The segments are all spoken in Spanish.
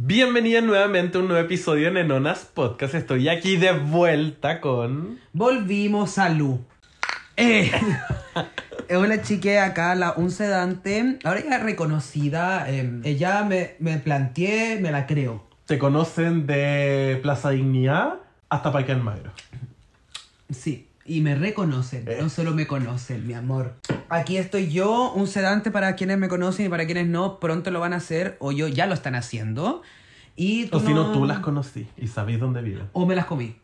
Bienvenida nuevamente a un nuevo episodio de Nenonas Podcast. Estoy aquí de vuelta con. Volvimos a Lu. Eh, hola chique, acá la un sedante. Ahora ya reconocida. eh, ella me, me planteé, me la creo. Te conocen de Plaza Dignidad hasta Parque Almagro. Sí, y me reconocen, Eh. no solo me conocen, mi amor. Aquí estoy yo, un sedante para quienes me conocen y para quienes no, pronto lo van a hacer, o yo ya lo están haciendo. Y tú O si no, tú las conocí y sabéis dónde viven. O me las comí,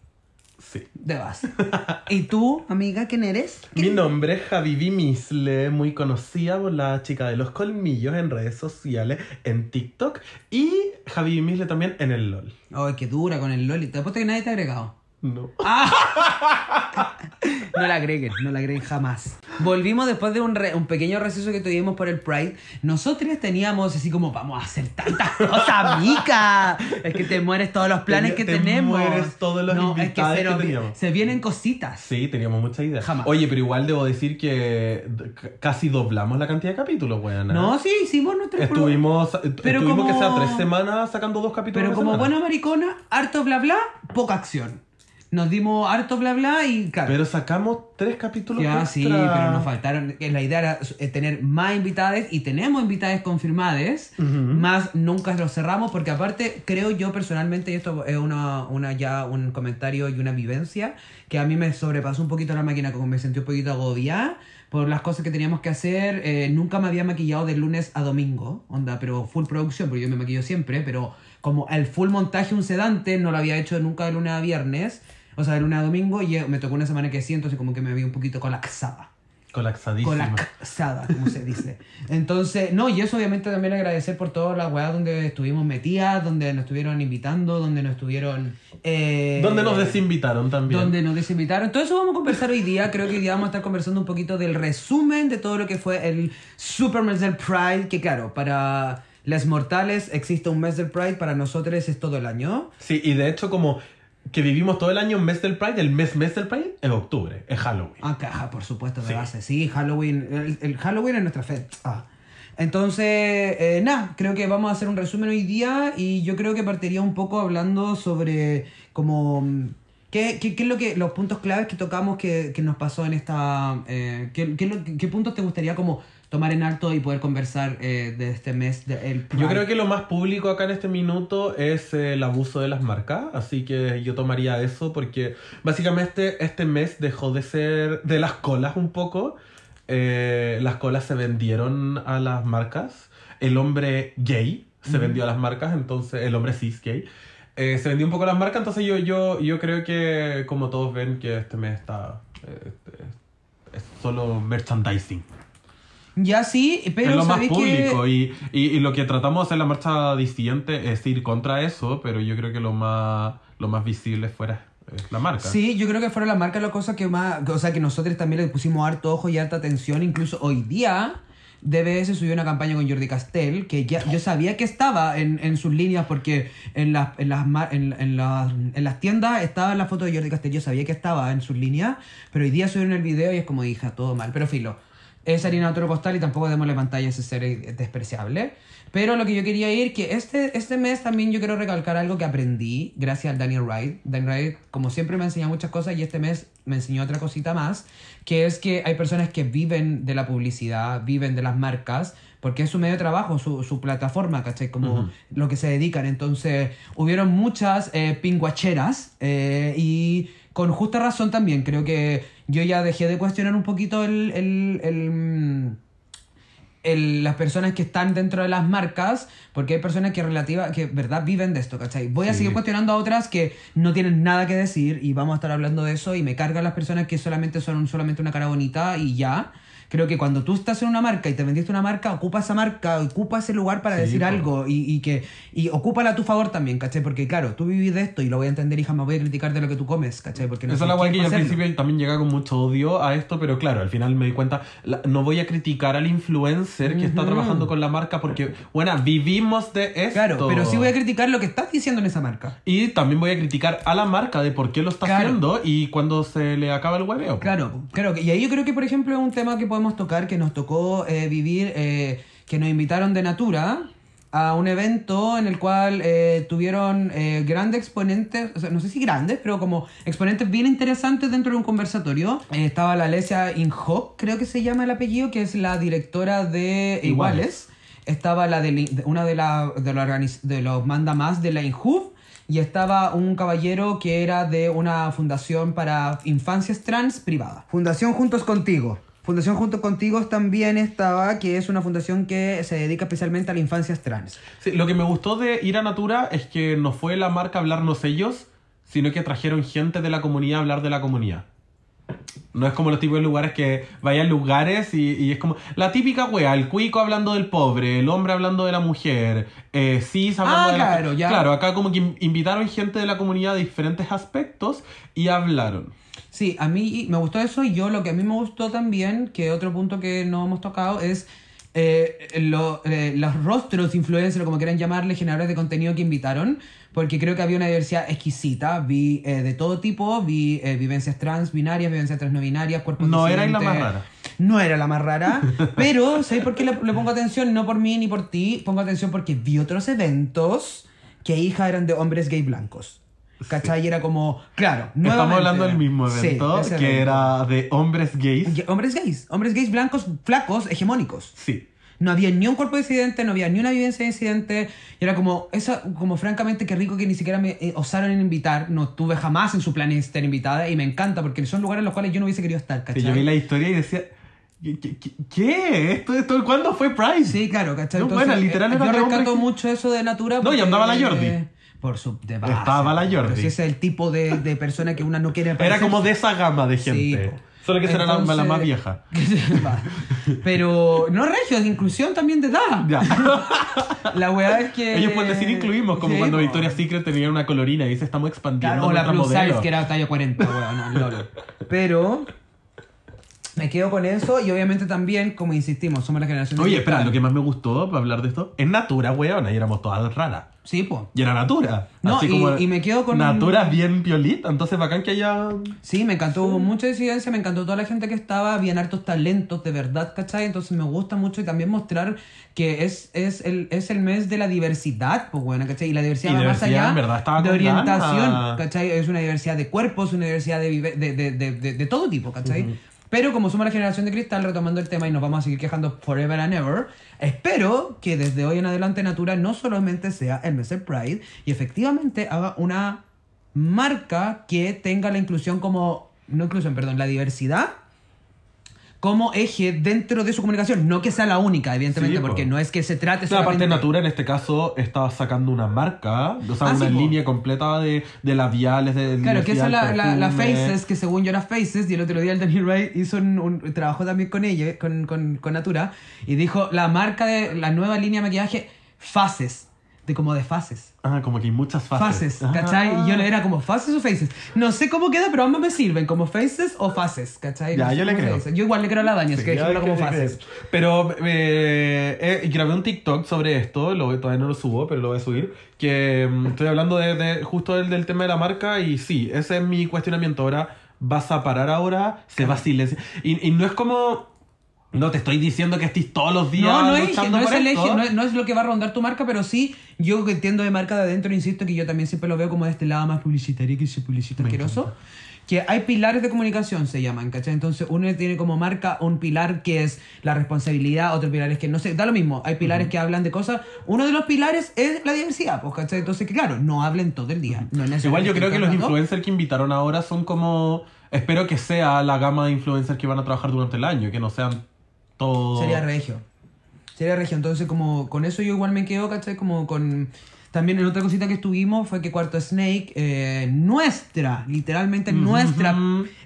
Sí. de base. ¿Y tú, amiga, quién eres? Mi nombre es Javivi Misle, muy conocida por la chica de los colmillos en redes sociales, en TikTok y Javivi Misle también en el LOL. Ay, qué dura con el Loli. Te apuesto que nadie te ha agregado. No. No la agreguen, no la agreguen jamás. Volvimos después de un, re- un pequeño receso que tuvimos por el Pride. Nosotros teníamos así como, vamos a hacer tantas cosas, mica. Es que te mueres todos los planes Te- que te tenemos. mueres todos los no, es que invitados se, que teníamos. se vienen cositas. Sí, teníamos mucha idea. Jamás. Oye, pero igual debo decir que casi doblamos la cantidad de capítulos, weón. No, sí, hicimos nuestro Estuvimos, Pero estuvimos como- que sea tres semanas sacando dos capítulos. Pero como semana. buena maricona, harto bla bla, poca acción. Nos dimos harto bla bla y claro. Pero sacamos tres capítulos. Ya, extra. sí, pero nos faltaron. La idea era eh, tener más invitadas y tenemos invitadas confirmadas, Ujú. más nunca lo cerramos porque aparte creo yo personalmente, y esto es una, una ya un comentario y una vivencia, que a mí me sobrepasó un poquito la máquina, como me sentí un poquito agobiada por las cosas que teníamos que hacer. Eh, nunca me había maquillado de lunes a domingo, onda, pero full producción, porque yo me maquillo siempre, pero como el full montaje un sedante no lo había hecho nunca de lunes a viernes. O sea, de lunes a domingo y me tocó una semana que sí, entonces como que me vi un poquito colapsada. Colapsadísima. Colapsada, como se dice. Entonces, no, y eso obviamente también agradecer por todas las weas donde estuvimos metidas, donde nos estuvieron invitando, donde nos estuvieron... Eh, Donde nos desinvitaron también. donde nos desinvitaron. Todo eso vamos a conversar hoy día. Creo que hoy día vamos a estar conversando un poquito del resumen de todo lo que fue el Super Mes del Pride. Que claro, para las mortales existe un mes del Pride, para nosotros es todo el año. Sí, y de hecho, como que vivimos todo el año mes del Pride, el mes mes del Pride es octubre, es Halloween. Ajá, por supuesto, de Sí. base. Sí, Halloween. El, el Halloween es nuestra fe. Ah. Entonces, eh, nada, creo que vamos a hacer un resumen hoy día y yo creo que partiría un poco hablando sobre como... mm, ¿Qué, qué, qué es lo que los puntos claves que tocamos que, que nos pasó en esta... eh, qué, qué, qué puntos te gustaría como tomar en alto y poder conversar eh, de este mes del Yo creo que lo más público acá en este minuto es el abuso de las marcas, así que yo tomaría eso porque básicamente este mes dejó de ser de las colas un poco. Eh, las colas se vendieron a las marcas. El hombre gay se vendió a las marcas, entonces el hombre cis gay. eh, se vendió un poco a las marcas, entonces yo, yo, yo creo que como todos ven que este mes está... eh, es solo merchandising. Ya sí, pero es lo más ¿sabéis público que... y, y, y lo que tratamos de hacer en la marcha disidente es ir contra eso, pero yo creo que lo más, lo más visible fuera la marca. Sí, yo creo que fueron las marcas las cosas que más, o sea, que nosotros también le pusimos harto ojo y harta atención, incluso hoy día DBS subió una campaña con Jordi Castell, que ya, yo sabía que estaba en, en sus líneas porque en las, en, las, en, en las, en las tiendas estaba la foto de Jordi Castell, yo sabía que estaba en sus líneas, pero hoy día subieron el video y es como hija, todo mal, pero filo. Es harina de otro costal y tampoco démosle pantalla a ese ser despreciable. Pero lo que yo quería ir, que este, este mes también yo quiero recalcar algo que aprendí gracias al Daniel Wright. Daniel Wright, como siempre, me ha enseñado muchas cosas y este mes me enseñó otra cosita más, que es que hay personas que viven de la publicidad, viven de las marcas, porque es su medio de trabajo, su, su plataforma, ¿cachai? Como lo que se dedican. Entonces, hubieron muchas eh, pinguacheras eh, y con justa razón también. Creo que yo ya dejé de cuestionar un poquito el, el, el, el- las personas que están dentro de las marcas, porque hay personas que relativa, que verdad viven de esto, ¿cachai? Voy a seguir cuestionando a otras que no tienen nada que decir y vamos a estar hablando de eso y me cargan las personas que solamente son solamente una cara bonita y ya. Creo que cuando tú estás en una marca y te vendiste una marca, ocupa esa marca, ocupa ese lugar para Sí, decir po. algo y, y que y ocúpala a tu favor también, ¿cachai? Porque claro, tú vivís de esto y lo voy a entender y jamás voy a criticar de lo que tú comes, ¿cachai? Porque no Esa es la guay que yo al principio también llega con mucho odio a esto, pero claro, al final me di cuenta, la- no voy a criticar al influencer que está Ujú. trabajando con la marca porque, bueno, vivimos de esto. Claro, pero sí voy a criticar lo que estás diciendo en esa marca. Y también voy a criticar a la marca de por qué lo está Claro. haciendo y cuando se le acaba el hueveo. Claro, claro. Y ahí yo creo que, por ejemplo, es un tema que podemos tocar, que nos tocó eh, vivir, eh, que nos invitaron de Natura a un evento en el cual eh, tuvieron eh, grandes exponentes, o sea, no sé si grandes, pero como exponentes bien interesantes dentro de un conversatorio. Eh, estaba la Alesia Inhofe, creo que se llama el apellido, que es la directora de Iguales. Iguales. Estaba la de, una de, la, de, la organiz- de los manda más de la Inhofe. Y estaba un caballero que era de una fundación para infancias trans privada. Fundación Juntos Contigo. Fundación Juntos Contigo también estaba, que es una fundación que se dedica especialmente a las infancias trans. Sí, lo que me gustó de ir a Natura es que no fue la marca hablarnos ellos, sino que trajeron gente de la comunidad a hablar de la comunidad. No es como los tipos de lugares que vayan lugares y, y es como la típica wea, el cuico hablando del pobre, el hombre hablando de la mujer, eh, cis hablando Ah, de la... claro, ya. Claro, acá como que in- invitaron gente de la comunidad de diferentes aspectos y hablaron. Sí, a mí me gustó eso y yo lo que a mí me gustó también, que otro punto que no hemos tocado es eh, lo- eh, los rostros influencers, como quieran llamarle, generadores de contenido que invitaron, porque creo que había una diversidad exquisita, vi eh, de todo tipo, vi eh, vivencias trans, binarias, vivencias trans no binarias, cuerpos No era la más rara. No era la más rara, pero ¿sabes por qué le, le pongo atención? No por mí ni por ti, pongo atención porque vi otros eventos que hija eran de hombres gay blancos. ¿Cachai? Y era como, claro, Estamos hablando del mismo Sí, evento, que era de hombres gays. Y- Hombres gays, hombres gays blancos, flacos, hegemónicos. Sí. No había ni un cuerpo disidente, no había ni una vivencia disidente. Y era como, esa, como francamente, qué rico que ni siquiera me eh, osaron en invitar. No tuve jamás en su plan estar invitada. Y me encanta porque son lugares en los cuales yo no hubiese querido estar, Sí, ¿cachai? yo vi la historia y decía, ¿qué? qué-? ¿Esto, esto, ¿Cuándo fue Pride? Sí, claro, ¿cachai? No, bueno, literal eh, yo de rescato mucho eso de Natura. No, y andaba la Jordi. eh, Por su de base, Estaba la pero Jordi. ese es el tipo de, de persona que una no quiere Era parecer. como de esa gama de gente. Solo que será la, la Entonces- más vieja. Pero no regio, es inclusión también de edad. Ya. La weá es que. Ellos pueden decir incluimos, como Sí, cuando po. Victoria's Secret tenía una colorina y dice estamos expandiendo Claro, o la plus size, que era talla 40, weón, lolo. Pero. Me quedo con eso y obviamente también, como insistimos, somos la generación Oye, espera, lo que más me gustó para hablar de esto es Natura, weona, y éramos todas raras. Sí, pues. Y era Natura. No, Así y- como y me quedo con- Natura bien piolita, entonces bacán que haya... Sí, me encantó, hubo mucha disidencia, me encantó toda la gente que estaba, habían hartos talentos de verdad, ¿cachai? Entonces me gusta mucho y también mostrar que es, es, el, es el mes de la diversidad, pues bueno, ¿cachai? Y la diversidad Y va más diversidad, allá en verdad, estaba de orientación, ganas. ¿cachai? Es una diversidad de cuerpos, una diversidad de, vive- de, de, de, de- de todo tipo, ¿cachai? Pero como somos la generación de cristal, retomando el tema y nos vamos a seguir quejando forever and ever, espero que desde hoy en adelante Natura no solamente sea el mes Pride y efectivamente haga una marca que tenga la inclusión como, no inclusión, perdón, la diversidad como eje dentro de su comunicación. No que sea la única, evidentemente, Sí, porque no es que se trate Claro, aparte solamente... Natura en este caso estaba sacando una marca, o sea, Ah, una sí, po. línea completa de, de labiales, de Claro, que esa es la, la, la. Faces, que según yo era Faces, y el otro día el Daniel Wright hizo un, un- trabajó también con ella, con, con, con Natura, y dijo la marca de la nueva línea de maquillaje, Faces, de como de fases. Ah, como que hay muchas fases. Faces, ¿cachai? Ah. Y yo le era como faces o faces. No sé cómo queda, pero ambos me sirven, como faces o faces, ¿cachai? Ya, No yo le creo. Yo igual le creo a la Dani, es Sí, que ya dejémoslo como que- faces. Pero eh, eh, grabé un TikTok sobre esto, lo, todavía no lo subo, pero lo voy a subir. Que mm, estoy hablando de, de- justo del, del tema de la marca y sí, ese es mi cuestionamiento. Ahora, ¿vas a parar ahora? ¿Se va a silenciar? Y, y no es como... No te estoy diciendo que estés todos los días No, no es, no es el eje, no es, no es lo que va a rondar tu marca, pero sí, yo que entiendo de marca de adentro, insisto, que yo también siempre lo veo como de este lado más publicitario que se publicita Me asqueroso. Que hay pilares de comunicación, se llaman, ¿cachai? Entonces uno tiene como marca un pilar que es la responsabilidad, otro pilar es que no sé, da lo mismo. Hay pilares que hablan de cosas. Uno de los pilares es la diversidad, pues, ¿cachai? Entonces, que claro, no hablen todo el día. No Igual yo creo que los influencers que invitaron ahora son como... Espero que sea la gama de influencers que van a trabajar durante el año, que no sean Sería regio. Sería regio. Entonces, como con eso yo igual me quedo, ¿cachai? Como con. También en otra cosita que estuvimos fue que Cuarto Snake, eh, nuestra, literalmente nuestra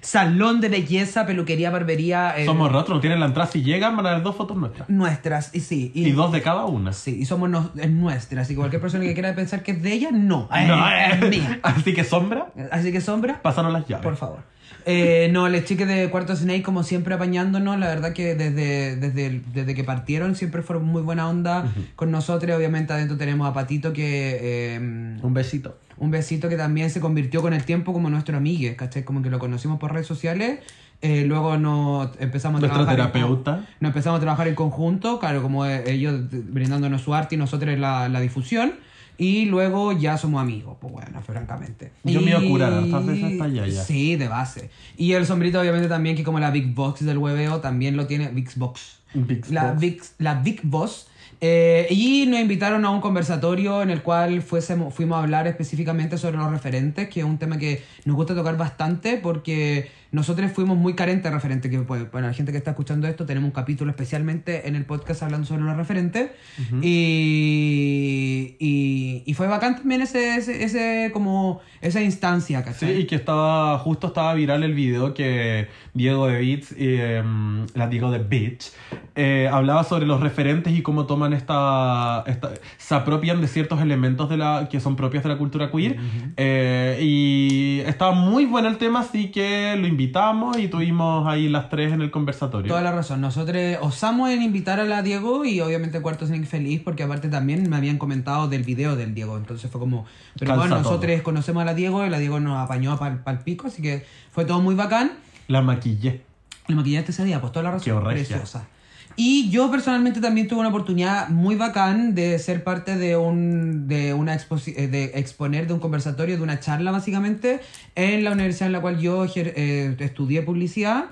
salón de belleza, peluquería, barbería. eh, Somos nosotros, no tienen la entrada. Si llegan, van a ver dos fotos nuestras. Nuestras, y sí. Y dos de cada una. Sí, y somos nos- es nuestra. Así que cualquier persona que quiera pensar que es de ella, no. No, es, es mía. Así que sombra, Así que sombra, pásanos las llaves. por favor. Eh, no, les chiques de Cuarto Snake, como siempre, apañándonos. La verdad que desde, desde, desde que partieron siempre fueron muy buena onda con nosotros. Obviamente, adentro tenemos a Patito, que. eh, Un besito. un besito que también se convirtió con el tiempo como nuestro amigo, ¿cachai? Como que lo conocimos por redes sociales. eh, luego nos empezamos a Nuestro trabajar. terapeuta. nos empezamos a trabajar en conjunto, claro, como eh, ellos brindándonos su arte y nosotros la, la difusión. Y luego ya somos amigos, pues bueno, francamente. Yo me iba a curar hartas veces para allá ya. Sí, de base. Y el sombrito obviamente también, que como la Big Box del hueveo, también lo tiene Big Box. Big La Box. Big, la Big Boss. Eh, y nos invitaron a un conversatorio en el cual fuésemos, fuimos a hablar específicamente sobre los referentes, que es un tema que nos gusta tocar bastante porque nosotros fuimos muy carentes de referentes. Que, pues, para la gente que está escuchando esto, tenemos un capítulo especialmente en el podcast hablando sobre los referentes. y, y, y fue bacán también ese, ese, ese como esa instancia, Sí, ¿cachai? y que estaba, justo estaba viral el video que Diego de Beats, em, la Diego de Bitch, eh, hablaba sobre los referentes y cómo toman esta, esta- se apropian de ciertos elementos de la, que son propios de la cultura queer. Eh, y estaba muy bueno el tema, así que lo invitamos y tuvimos ahí las tres en el conversatorio. Toda la razón. Nosotros osamos en invitar a la Diego y obviamente Cuarto Snake feliz porque aparte también me habían comentado del video del Diego. Entonces fue como... Pero Calza bueno, todo. nosotros conocemos a la Diego y la Diego nos apañó para el pico, así que fue todo muy bacán. La maquillé. El maquillaje ese día, pues toda la razón. Qué preciosa. Y yo personalmente también tuve una oportunidad muy bacán de ser parte de un de una eh, de exponer de un conversatorio, de una charla básicamente, en la universidad en la cual yo eh, estudié publicidad.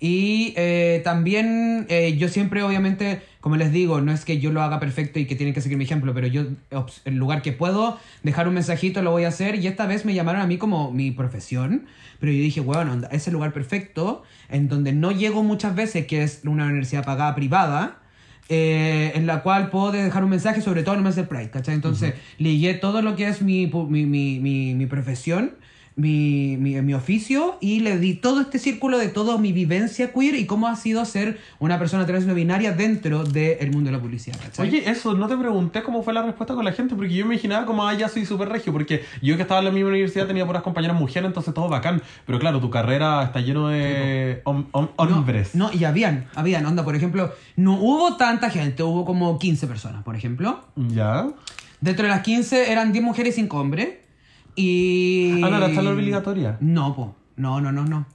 Y eh, también yo siempre, obviamente, como les digo, no es que yo lo haga perfecto y que tienen que seguir mi ejemplo, pero yo, el lugar que puedo dejar un mensajito lo voy a hacer. Y esta vez me llamaron a mí como mi profesión, pero yo dije, bueno, es el lugar perfecto en donde no llego muchas veces, que es una universidad pagada privada. eh, en la cual puedo dejar un mensaje, sobre todo en el mes del Pride, ¿cachai? Entonces, ligué todo lo que es mi, mi, mi, mi profesión, mi, mi, mi oficio, y le di todo este círculo de toda mi vivencia queer y cómo ha sido ser una persona trans no binaria dentro del mundo de la publicidad, ¿cachai? Oye, eso, no te pregunté cómo fue la respuesta con la gente, porque yo me imaginaba como, ah, ya soy súper regio, porque yo que estaba en la misma universidad tenía puras compañeras mujeres, entonces todo bacán. Pero claro, tu carrera está lleno de hom- hom- hombres. No, no, y habían, habían, onda, por ejemplo, no hubo tanta gente, hubo como 15 personas, por ejemplo. ¿Ya? Dentro de las 15 eran 10 mujeres y 5 hombres. Y. Ah, no, era charla obligatoria. No, po. No, no, no, no.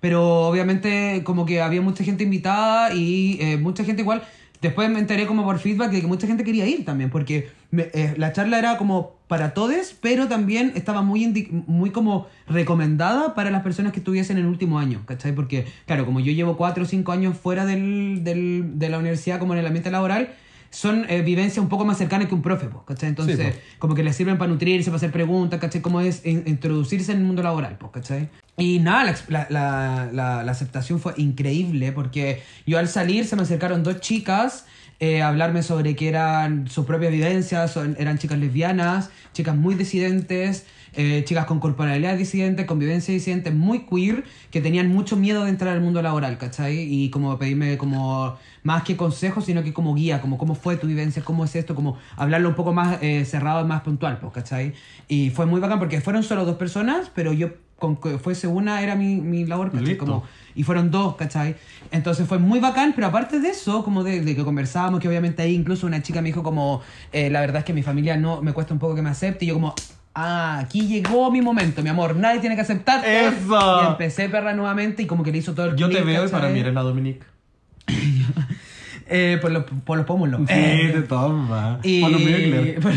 Pero obviamente, como que había mucha gente invitada y eh, mucha gente igual. Después me enteré como por feedback de que mucha gente quería ir también, porque me- eh, la charla era como para todos, pero también estaba muy, muy como recomendada para las personas que estuviesen en el último año, ¿cachai? Porque, claro, como yo llevo 4 o 5 años fuera del, del- de la universidad, como en el ambiente laboral, son eh, vivencias un poco más cercanas que un profe, po, ¿cachai? Entonces, Sí, po. como que les sirven para nutrirse, para hacer preguntas, ¿cachai? Cómo es in- introducirse en el mundo laboral, pues, ¿cachai? Y nada, la, la, la, la- aceptación fue increíble porque yo al salir se me acercaron dos chicas eh, a hablarme sobre que eran sus propias vivencias, son- eran chicas lesbianas, chicas muy disidentes, eh, chicas con corporalidad disidente, con vivencia disidente, muy queer, que tenían mucho miedo de entrar al mundo laboral, ¿cachai? Y como pedirme como más que consejos, sino que como guía, como cómo fue tu vivencia, cómo es esto, como hablarlo un poco más eh, cerrado, más puntual, pues, ¿cachai? Y fue muy bacán porque fueron solo dos personas, pero yo con que fuese una era mi, mi labor, ¿cachai? Como, y fueron dos, ¿cachai? Entonces fue muy bacán, pero aparte de eso, como de, de que conversábamos, que obviamente ahí incluso una chica me dijo como, eh, la verdad es que mi familia no, me cuesta un poco que me acepte, y yo como, ah, aquí llegó mi momento, mi amor, nadie tiene que aceptarte. ¡Eso! Y empecé perra nuevamente y como que le hizo todo el Yo te veo y para ¿cachai? mí eres la Dominique. Eh, por, los, por los pómulos. Sí, Eh, te toma. y... Por los Mugler. por,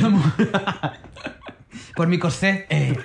los mi corsé. eh.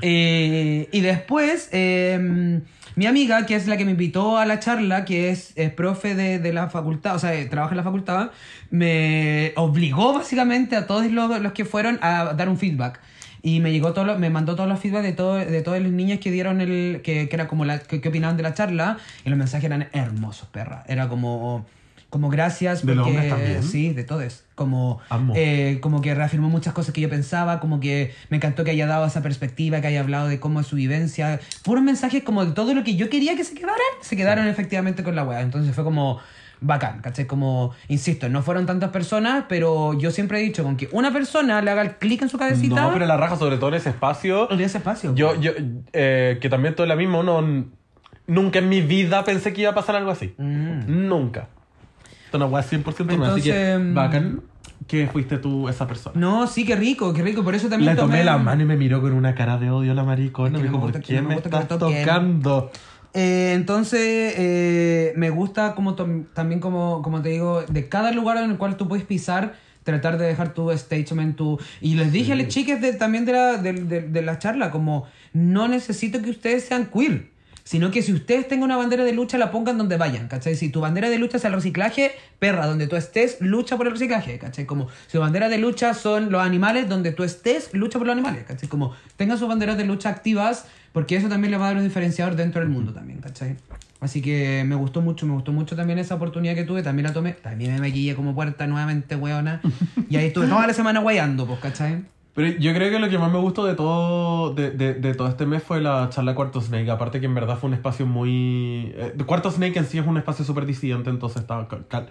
Eh, y después, eh, mi amiga, que es la que me invitó a la charla, que es, es profe de, de la facultad, o sea, eh, trabaja en la facultad, me obligó básicamente a todos los, los que fueron a dar un feedback. Y me llegó todo lo- me mandó todos los feedback de, todo, de todas las niñas que dieron el. que, que era como la. Que, que opinaban de la charla. Y los mensajes eran hermosos, perra. Era como. Como gracias. ¿De los porque- hombres también? Sí, de todos. Como, eh, como que reafirmó muchas cosas que yo pensaba, como que me encantó que haya dado esa perspectiva, que haya hablado de cómo es su vivencia. Puros mensajes como de todo lo que yo quería que se quedaran, se quedaron efectivamente con la wea. Entonces fue como bacán, ¿cachai? Como, insisto, no fueron tantas personas, pero yo siempre he dicho, con que una persona le haga el clic en su cabecita, No, pero la raja, sobre todo en ese espacio. dé ese espacio. Yo, yo, eh, que también todo la misma, uno. Nunca en mi vida pensé que iba a pasar algo así. Mm. Nunca. Esto no es 100% más, así que Entonces, bacán. que fuiste tú esa persona. No, sí, qué rico, qué rico. Por eso también Le tomé tomé la mano y me miró con una cara de odio la maricona. Es que Me dijo, ¿por qué me estás toquen". tocando? Eh, entonces, eh, me gusta como también como, como te digo, de cada lugar en el cual tú puedes pisar, tratar de dejar tu statement, tu... Y les dije a las chicas de, también de la, de, de- de la charla, como, no necesito que ustedes sean queer, sino que si ustedes tengan una bandera de lucha, la pongan donde vayan, ¿cachai? Si tu bandera de lucha es el reciclaje, perra, donde tú estés, lucha por el reciclaje, ¿cachai? Como, si tu bandera de lucha son los animales, donde tú estés, lucha por los animales, ¿cachai? Como, tengan sus banderas de lucha activas, porque eso también le va a dar un diferenciador dentro del mundo también, ¿cachai? Así que me gustó mucho, me gustó mucho también esa oportunidad que tuve, también la tomé, también me maquillé como puerta nuevamente, weona, y ahí estuve toda la semana guayando, pues, ¿cachai? Pero yo creo que lo que más me gustó de todo, de, de, de todo este mes fue la charla Cuarto Snake. Aparte que en verdad fue un espacio muy... eh, Cuarto Snake en sí es un espacio súper disidente, entonces estaba... cal-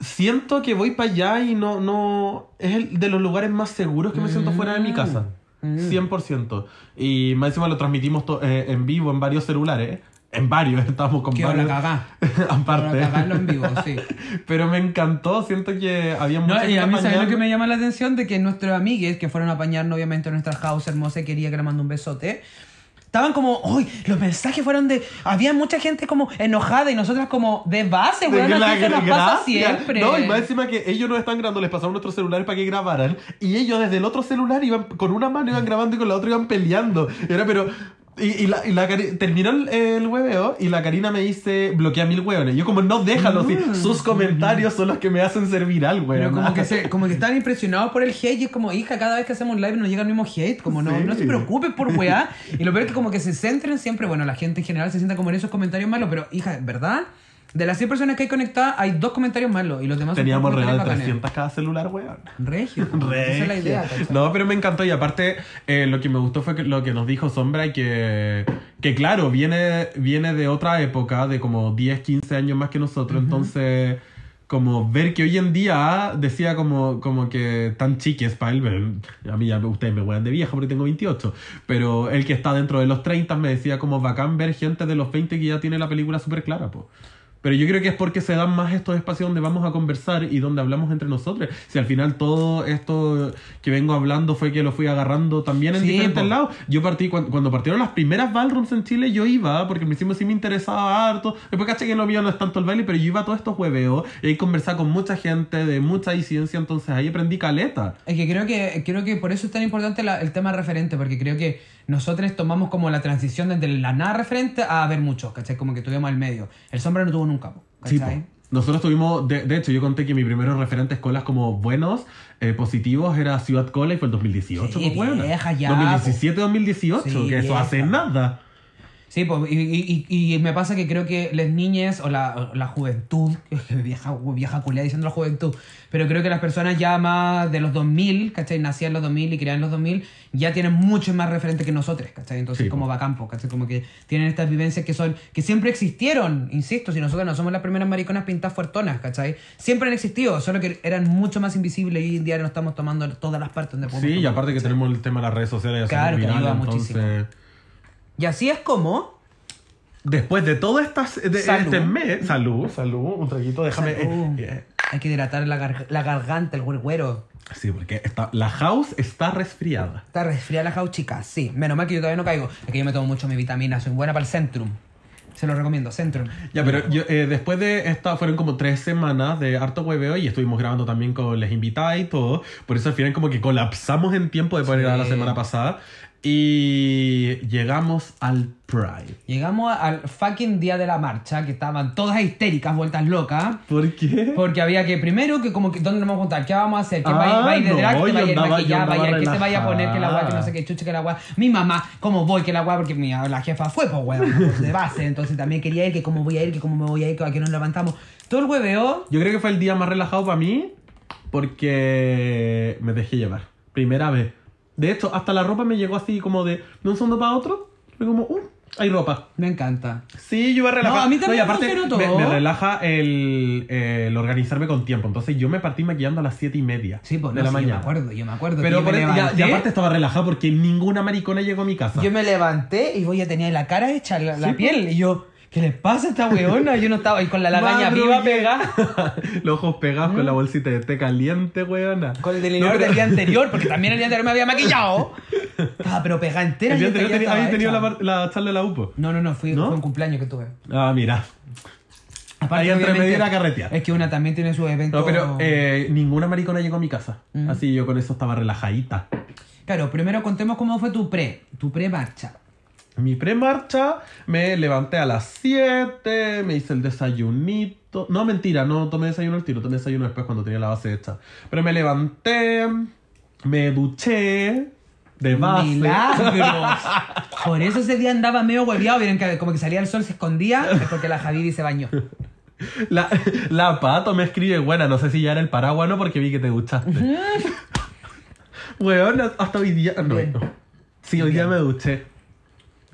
Siento que voy para allá y no, no... Es el de los lugares más seguros que me siento fuera de mi casa. Mm. 100%. Y más encima lo transmitimos eh, en vivo en varios celulares. En varios, estamos con Que la varios. cagá. Aparte. En vivo, sí. Pero me encantó, siento que había mucha No, y a mí, gente ¿sabes lo que me llama la atención? De que nuestros amigues que fueron a apañarnos, obviamente, a nuestra house hermosa, quería que le mande un besote. Estaban como, uy, los mensajes fueron de. Había mucha gente como enojada y nosotras como de base, weón. la Así se nos pasa siempre. No, y más encima que ellos nos están grabando, les pasaron nuestros celulares para que grabaran. Y ellos desde el otro celular iban, con una mano iban grabando y con la otra iban peleando. Y era, pero. Y, y la, y la terminó el, el hueveo y la Karina me dice bloquea mil hueones. Yo como no déjalo, si sus comentarios son los que me hacen servir al Mm. Pero hueón. como que, se, como que están impresionados por el hate y es como, hija, cada vez que hacemos live nos llega el mismo hate, como no, Sí. no se preocupen por weá. Y lo peor es que como que se centren siempre, bueno, la gente en general se sienta como en esos comentarios malos, pero hija, ¿verdad? De las 100 personas que hay conectadas hay dos comentarios malos y los demás Teníamos son real comentarios bacanes. 300 cada celular, hueón. Regio. Esa es la idea, ¿cachai? No, pero me encantó y aparte eh, lo que me gustó fue que lo que nos dijo Sombra que, que claro, viene, viene de otra época, de como 10, 15 años más que nosotros, entonces como ver que hoy en día decía como, como que tan chiques para él, a mí ya ustedes me wean de viejo porque tengo 28, pero el que está dentro de los 30 me decía como bacán ver gente de los 20 que ya tiene la película súper clara, pues. Pero yo creo que es porque se dan más estos espacios donde vamos a conversar y donde hablamos entre nosotros. Si al final todo esto que vengo hablando fue que lo fui agarrando también en Sí, diferentes po. lados. Yo partí, cuando, cuando partieron las primeras ballrooms en Chile, yo iba, porque me hicimos sí me interesaba harto. Después caché que lo mío no es tanto el baile, pero yo iba a todos estos hueveos y ahí conversaba con mucha gente de mucha disidencia, entonces ahí aprendí caleta. Es que creo que creo que por eso es tan importante la- el tema referente, porque creo que nosotros tomamos como la transición desde la nada referente a ver muchos, ¿cachai? Como que tuvimos al medio. El sombra no tuvo nunca, Sí, ¿cachai? po. Nosotros tuvimos, de, de hecho, yo conté que mis primeros referentes colas como buenos, eh, positivos, era Ciudad Cola y fue el 2018, Sí, pues, vieja ya, 2017-2018, Sí, que eso hace nada. Sí, pues, y, y- y- y me pasa que creo que las niñas o la, la juventud, vieja, vieja culia diciendo la juventud, pero creo que las personas ya más de los 2000, ¿cachai? Nacían en los 2000 y criaban en los 2000, ya tienen mucho más referentes que nosotros, ¿cachai? Entonces, Sí, como po. bacán, po, ¿cachai? Como que tienen estas vivencias que son, que siempre existieron, insisto, si nosotros no somos las primeras mariconas pintadas fuertonas, ¿cachai? Siempre han existido, solo que eran mucho más invisibles y hoy en día nos estamos tomando todas las partes donde podemos Sí, y aparte que ¿cachai? tenemos el tema de las redes sociales. ya Claro, que ayuda virales, muchísimo. Y así es como... Después de todo estas, de, Salud. este mes... Salud, salud, un traguito, déjame... Salud. eh, eh, Hay que hidratar la, gar- la garganta, el güero. sí, porque está, la house está resfriada. Está resfriada la house, chica. Sí, menos mal que yo todavía no caigo. Es que yo me tomo mucho mi vitamina, soy buena para el Centrum. Se lo recomiendo, Centrum. Ya, pero yo, eh, después de esta, fueron como tres semanas de harto hueveo y estuvimos grabando también con les invitadas y todo. Por eso al final como que colapsamos en tiempo de poder Sí. grabar la semana pasada. Y llegamos al Pride. Llegamos al fucking día de la marcha, que estaban todas histéricas, vueltas locas. ¿Por qué? Porque había que, primero, que como que, ¿dónde nos vamos a contar? ¿Qué vamos a hacer? ¿Quién va, a ir- Ah, va a ir de no, drag? ¿Quién va a yo ir andaba- yo maquillada? ¿Va a ir el que se vaya a poner? Que la guay, que no sé qué, chucha, que la guay. Mi mamá, ¿cómo voy? Que la guay, porque mi, la jefa fue, pues, weón, de base. Entonces también quería ir, que cómo voy a ir, que cómo me voy a ir, que a qué nos levantamos. Todo el hueveo. Yo creo que fue el día más relajado para mí porque me dejé llevar. Primera vez. De hecho, hasta la ropa me llegó así como de, de un segundo para otro. Fue como, uh, hay ropa. Me encanta. Sí, yo. No, a mí también y aparte me me, todo. me relaja el, el organizarme con tiempo. Entonces yo me partí maquillando a las 7 y media Sí, pues de no, la sí, mañana. yo me acuerdo, yo me acuerdo. Pero por me eso- ya- y aparte estaba relajado porque ninguna maricona llegó a mi casa. Yo me levanté y voy a tener la cara hecha, la, la Sí, piel. Y yo, ¿qué les pasa a esta weona? Yo no estaba ahí con la lagaña viva pegada. Los ojos pegados con la bolsita de té caliente, weona. Con el delineador No, del día anterior, porque también el día anterior me había maquillado. Estaba pero pegada entera. El día anterior tenido la, la charla de la UPO. No, no, no, fui, ¿No? fue un cumpleaños que tuve. Ah, mira. Ahí entre obviamente, medio era carretear. Es que una también tiene su evento. No, pero eh, ninguna maricona llegó a mi casa. Mm. Así yo con eso estaba relajadita. Claro, primero contemos cómo fue tu pre, tu pre-marcha. Mi premarcha, me levanté a las 7, me hice el desayunito. No, mentira, no tomé desayuno al tiro, tomé desayuno después cuando tenía la base hecha. Pero me levanté, me duché de base. Milagros. Por eso ese día andaba medio hueveado, vieron que como que salía el sol, se escondía, es porque la Javi se bañó. La, la pato me escribe, buena, no sé si ya era el paraguas no, porque vi que te duchaste. Weón, hasta hoy día. No, no. Sí, hoy día me duché.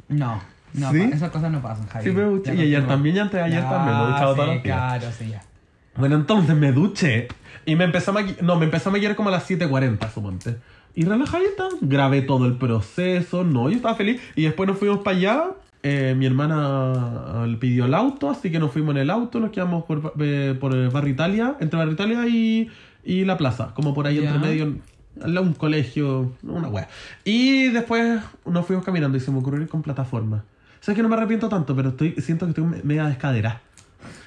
No, no, esas cosas no pasan, Javi. Sí, me duché. Y ayer también, y antes de ayer también, me he duchado sí. Claro, sí, ya. Bueno, entonces me duché y me empezó a maquillar. No, me empezó a maquillar como a las 7:40, suponte. Y relajadita, grabé todo el proceso, no, yo estaba feliz. Y después nos fuimos para allá. eh, mi hermana eh, pidió el auto, así que nos fuimos en el auto, nos quedamos por, eh, por Barrio Italia, entre Barrio Italia y, y la plaza, como por ahí entre medio, al un colegio, una wea. Y después nos fuimos caminando y se me ocurrió ir con plataforma. Sé que no me arrepiento tanto, pero estoy, siento que estoy me- media descadera.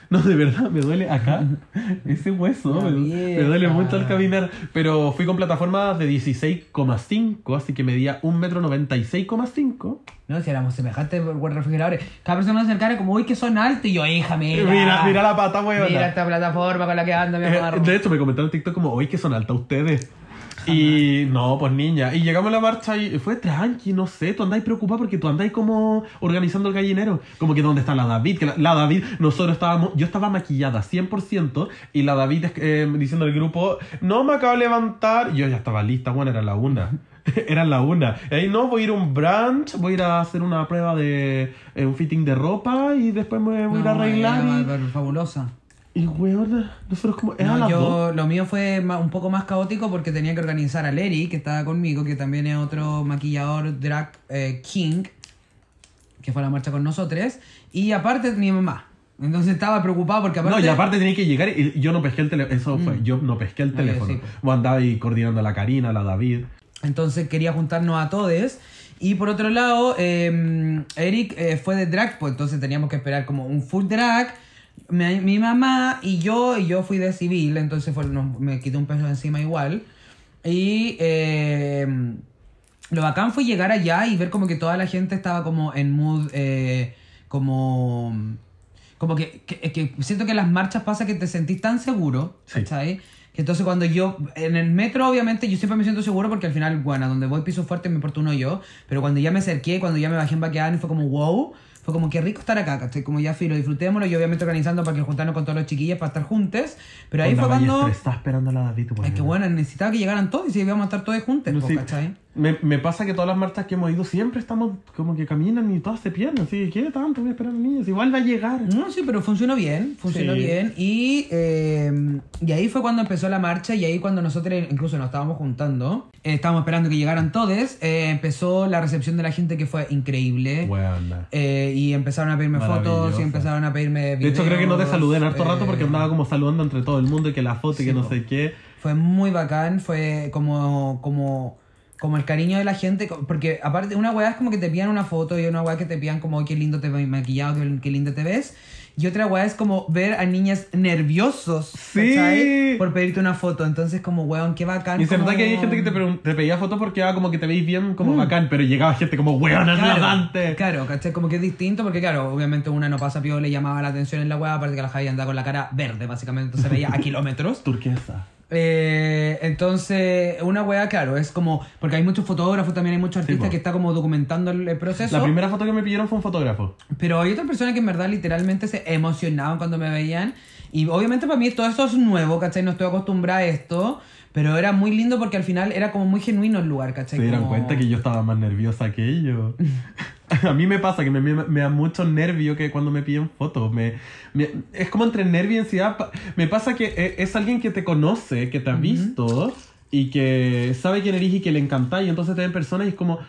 No, de verdad, me duele acá. Ese hueso. Me, me duele mucho al caminar. Pero fui con plataforma de 16,5, así que medía 1,96,5 No, si éramos semejantes por refrigeradores. Cada persona se acercara como, uy, que son altos. Y yo, hija, mira. Mira, mira la pata, weón. Mira esta plataforma con la que ando, mi amor. de hecho, me comentaron en TikTok como, hoy que son altas ustedes. Y no, pues niña. Y llegamos a la marcha y fue tranqui, no sé. Tú andáis preocupada porque tú andáis como organizando el gallinero. Como que dónde está la David. Que la, la David, nosotros estábamos. Yo estaba maquillada 100%. Y la David eh, diciendo al grupo, no me acabo de levantar. Yo ya estaba lista, bueno, era la una. era la una. Y ahí no, voy a ir a un brunch. Voy a ir a hacer una prueba de eh, un fitting de ropa. Y después me voy a ir a arreglar. y- fabulosa. Y weón, nosotros como. Era No, las dos. yo, lo mío fue un poco más caótico porque tenía que organizar a Lery, que estaba conmigo, que también es otro maquillador drag eh, king, que fue a la marcha con nosotros, y aparte mi mamá. Entonces estaba preocupado porque aparte... No, y aparte tenía que llegar y yo no pesqué el teléfono. Eso fue, yo no pesqué el Mm. No, yo teléfono. sí. Vos andabas ahí coordinando a la Karina, a la David. Entonces quería juntarnos a todos. Y por otro lado, eh, Eric eh, fue de drag, pues entonces teníamos que esperar como un full drag. Mi, mi mamá y yo, y yo fui de civil, entonces fue, nos- me quité un peso de encima igual. Y eh, lo bacán fue llegar allá y ver como que toda la gente estaba como en mood, eh, como... Como que, que, que siento que en las marchas pasa que te sentís tan seguro, Sí. ¿cachai? Que entonces cuando yo, en el metro obviamente yo siempre me siento seguro porque al final, bueno, donde voy piso fuerte me importa uno yo, pero cuando ya me acerqué, cuando ya me bajé en Baqueán fue como wow, fue como que rico estar acá, ¿cachai? Como ya filo, disfrutémoslo y obviamente organizando para que juntarnos con todos los chiquillos para estar juntos, pero ahí fue cuando... estresada esperando a la David. Es que bueno, necesitaba que llegaran todos y si íbamos a estar todos juntos, No, sí. ¿cachai? Me, me pasa que todas las marchas que hemos ido siempre estamos como que caminan y todas se pierden. Así que, ¿qué tanto voy a esperar a niños? Igual va a llegar. No, sí, pero funcionó bien, funcionó Sí. bien. Y, eh, y ahí fue cuando empezó la marcha y ahí cuando nosotros incluso nos estábamos juntando, eh, estábamos esperando que llegaran todos, eh, empezó la recepción de la gente que fue increíble. Buena. Eh, y empezaron a pedirme fotos y empezaron a pedirme De hecho, creo que no te videos, saludé en harto eh, rato porque andaba como saludando entre todo el mundo y que la foto y Sí, que no po. sé qué. Fue muy bacán, fue como, como, como el cariño de la gente, porque aparte una weá es como que te pidan una foto y una weá que te pidan como qué lindo te ves maquillado, qué, qué lindo te ves. Y otra weá es como ver a niñas nerviosos, Sí. ¿cachai? Por pedirte una foto. Entonces como, weón, qué bacán. Y verdad como- que hay gente que te, te pedía fotos porque como que te veis bien, como Mm. bacán, pero llegaba gente como, weón, Claro, lavante. claro, ¿cachai? Como que es distinto porque, claro, obviamente una no pasa piola le llamaba la atención en la weá, aparte que la Javi andaba con la cara verde, básicamente, entonces veía a kilómetros. Turquesa. Eh, entonces, una weá, claro, es como. Porque hay muchos fotógrafos, también hay muchos Sí, artistas po. que están como documentando el, el proceso. La primera foto que me pidieron fue un fotógrafo. Pero hay otras personas que en verdad literalmente se emocionaban cuando me veían. Y obviamente para mí todo esto es nuevo, ¿cachai? No estoy acostumbrada a esto. Pero era muy lindo porque al final era como muy genuino el lugar, ¿cachai? Se dieron Como- cuenta que yo estaba más nerviosa que ellos. A mí me pasa que me, me, me da mucho nervio que cuando me piden fotos. Me, me- es como entre nervio y ansiedad. Me pasa que e- es alguien que te conoce, que te ha visto y que sabe quién eres y que le encanta. Y entonces te ven personas y es como,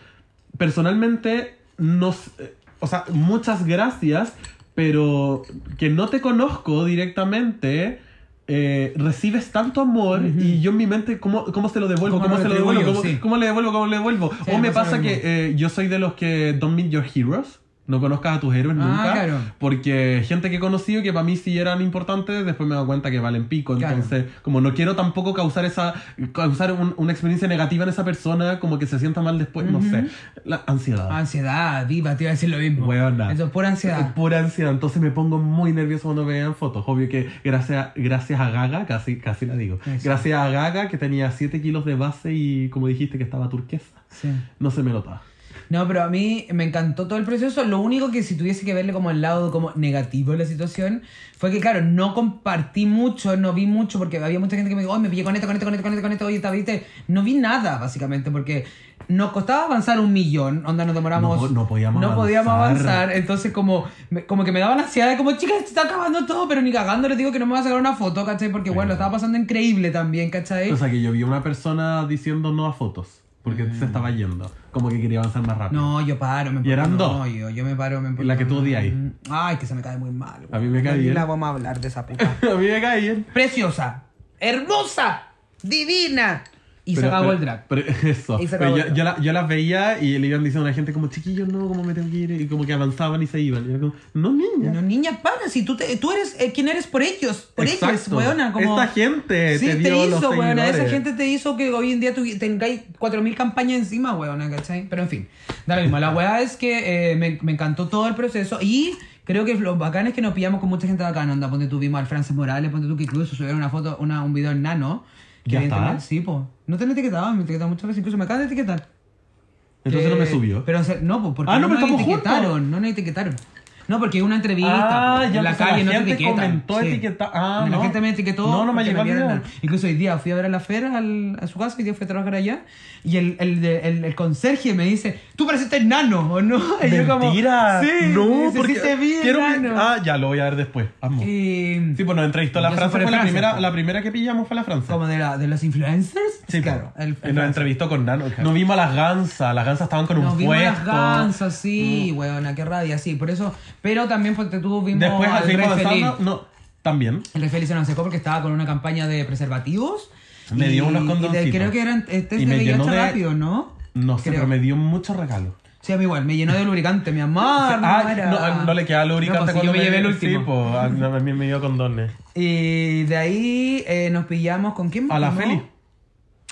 personalmente, nos, o sea, muchas gracias. pero que no te conozco directamente, eh, recibes tanto amor y yo en mi mente, ¿cómo, cómo se lo devuelvo? ¿Cómo ¿Cómo, se lo devuelvo? ¿Cómo, Sí. cómo le devuelvo? ¿Cómo le devuelvo? Sí, o me me pasa que eh, yo soy de los que don't meet your heroes. No conozcas a tus héroes Ah, nunca. claro. Porque gente que he conocido que para mí sí eran importantes, después me he dado cuenta que valen pico. Claro. Entonces, como no quiero tampoco causar esa causar un- una experiencia negativa en esa persona, como que se sienta mal después, no sé. La ansiedad. Ansiedad, viva, te iba a decir lo mismo. Weona. Eso es pura Es ansiedad. pura ansiedad, entonces me pongo muy nervioso cuando me vean fotos. Obvio que gracias, gracias a Gaga, casi, casi la digo, Eso. gracias a Gaga que tenía 7 kilos de base y como dijiste que estaba turquesa, Sí. no se me notaba. No, pero a mí me encantó todo el proceso. Lo único que si tuviese que verle como el lado como negativo de la situación fue que, claro, no compartí mucho, no vi mucho, porque había mucha gente que me dijo, oh, me pillé con esto, con esto, con esto, con esto, con esto, oye, ¿te viste? No vi nada, básicamente, porque nos costaba avanzar un millón, onda, nos demoramos... No, no podíamos no podíamos avanzar. entonces como, como que me daban ansiedad, como, chicas, se está acabando todo, pero ni cagando les digo que no me voy a sacar una foto, ¿cachai? Porque, bueno, lo estaba pasando increíble también, ¿cachai? O sea que yo vi una persona diciendo no a fotos, porque se estaba yendo, como que quería avanzar más rápido. Mm. No, yo paro, me Y eran no, dos. yo, yo me paro, me La que tú odias ahí. Mm, Ay, que se me cae muy mal. A mí me cae bien. la vamos a hablar de esa puta. a mí me cae bien. Preciosa, hermosa, divina. Y se Pero- acabó pero- el drag. Pero eso. Y se acabó yo, el drag. yo, la- yo las veía y le iban diciendo a la gente como, chiquillos, no, como me tengo que ir. Y como que avanzaban y se iban. Y era como, no, niña. No, niña, para, si tú, te- tú eres eh, quien eres por ellos, por ellos, Exacto. weona. Como... Esta gente Sí, te te, dio los hizo, weona. Esa gente te hizo que hoy en día tengáis 4.000 campañas encima, weona, ¿cachai? Pero en fin, da lo mismo. La weá es que eh, me, me encantó todo el proceso y creo que lo bacán es que nos pillamos con mucha gente bacana. Onda, ponte tú, vimos al Francis Morales, ponte tú que incluso subieron una foto, una, un video en nano. Que ¿Ya está? Sí, po. No te han etiquetado, me etiquetaron muchas veces, incluso me acaban de etiquetar. Entonces no me subió. Pero, o sea, no, pues, porque Ah, no, no, pero nos estamos etiquetaron, juntos. no nos etiquetaron. No, porque es una entrevista. Ah, pues, ya, en la entonces calle la no te gente etiquetan. comentó etiqueta- ah, la no. gente me etiquetó. No, no me llegó nada. Incluso hoy día fui a ver a la Fera al- a su casa, hoy día fui a trabajar allá. Y el, el, el, el conserje me dice, tú pareciste enano, ¿o no? Y yo como, Mentira. sí, no, dice, porque "Sí te vi, quiero que- enano". Ah, ya lo voy a ver después. Vamos. Y- Sí, pues nos entrevistó la Francia. fue la Francia, primera, pues. la primera que pillamos fue la Francia. como de, la, de los influencers. Sí, claro. pues. Nos entrevistó con Nano. Nos vimos a las gansas. Las gansas estaban con Nos un vimos puesto. las gansas, sí, weona, qué rabia, sí, por eso. Pero también porque tú vimos Después, al así Rey avanzando, no, también. El Rey Felipe se nos secó porque estaba con una campaña de preservativos. Me dio unos y de- condoncitos. creo que eran este Y de me llenó VIH de- rápido, ¿no? No sé, Creo. pero me dio muchos regalos. Sí, a mí igual, me llenó de lubricante, mi amor. Ah, no, no le queda lubricante No, pues, cuando yo me llevé el Sí, último. pues, a, mí me dio condones. Y de ahí eh, nos pillamos con quién A la. Feli.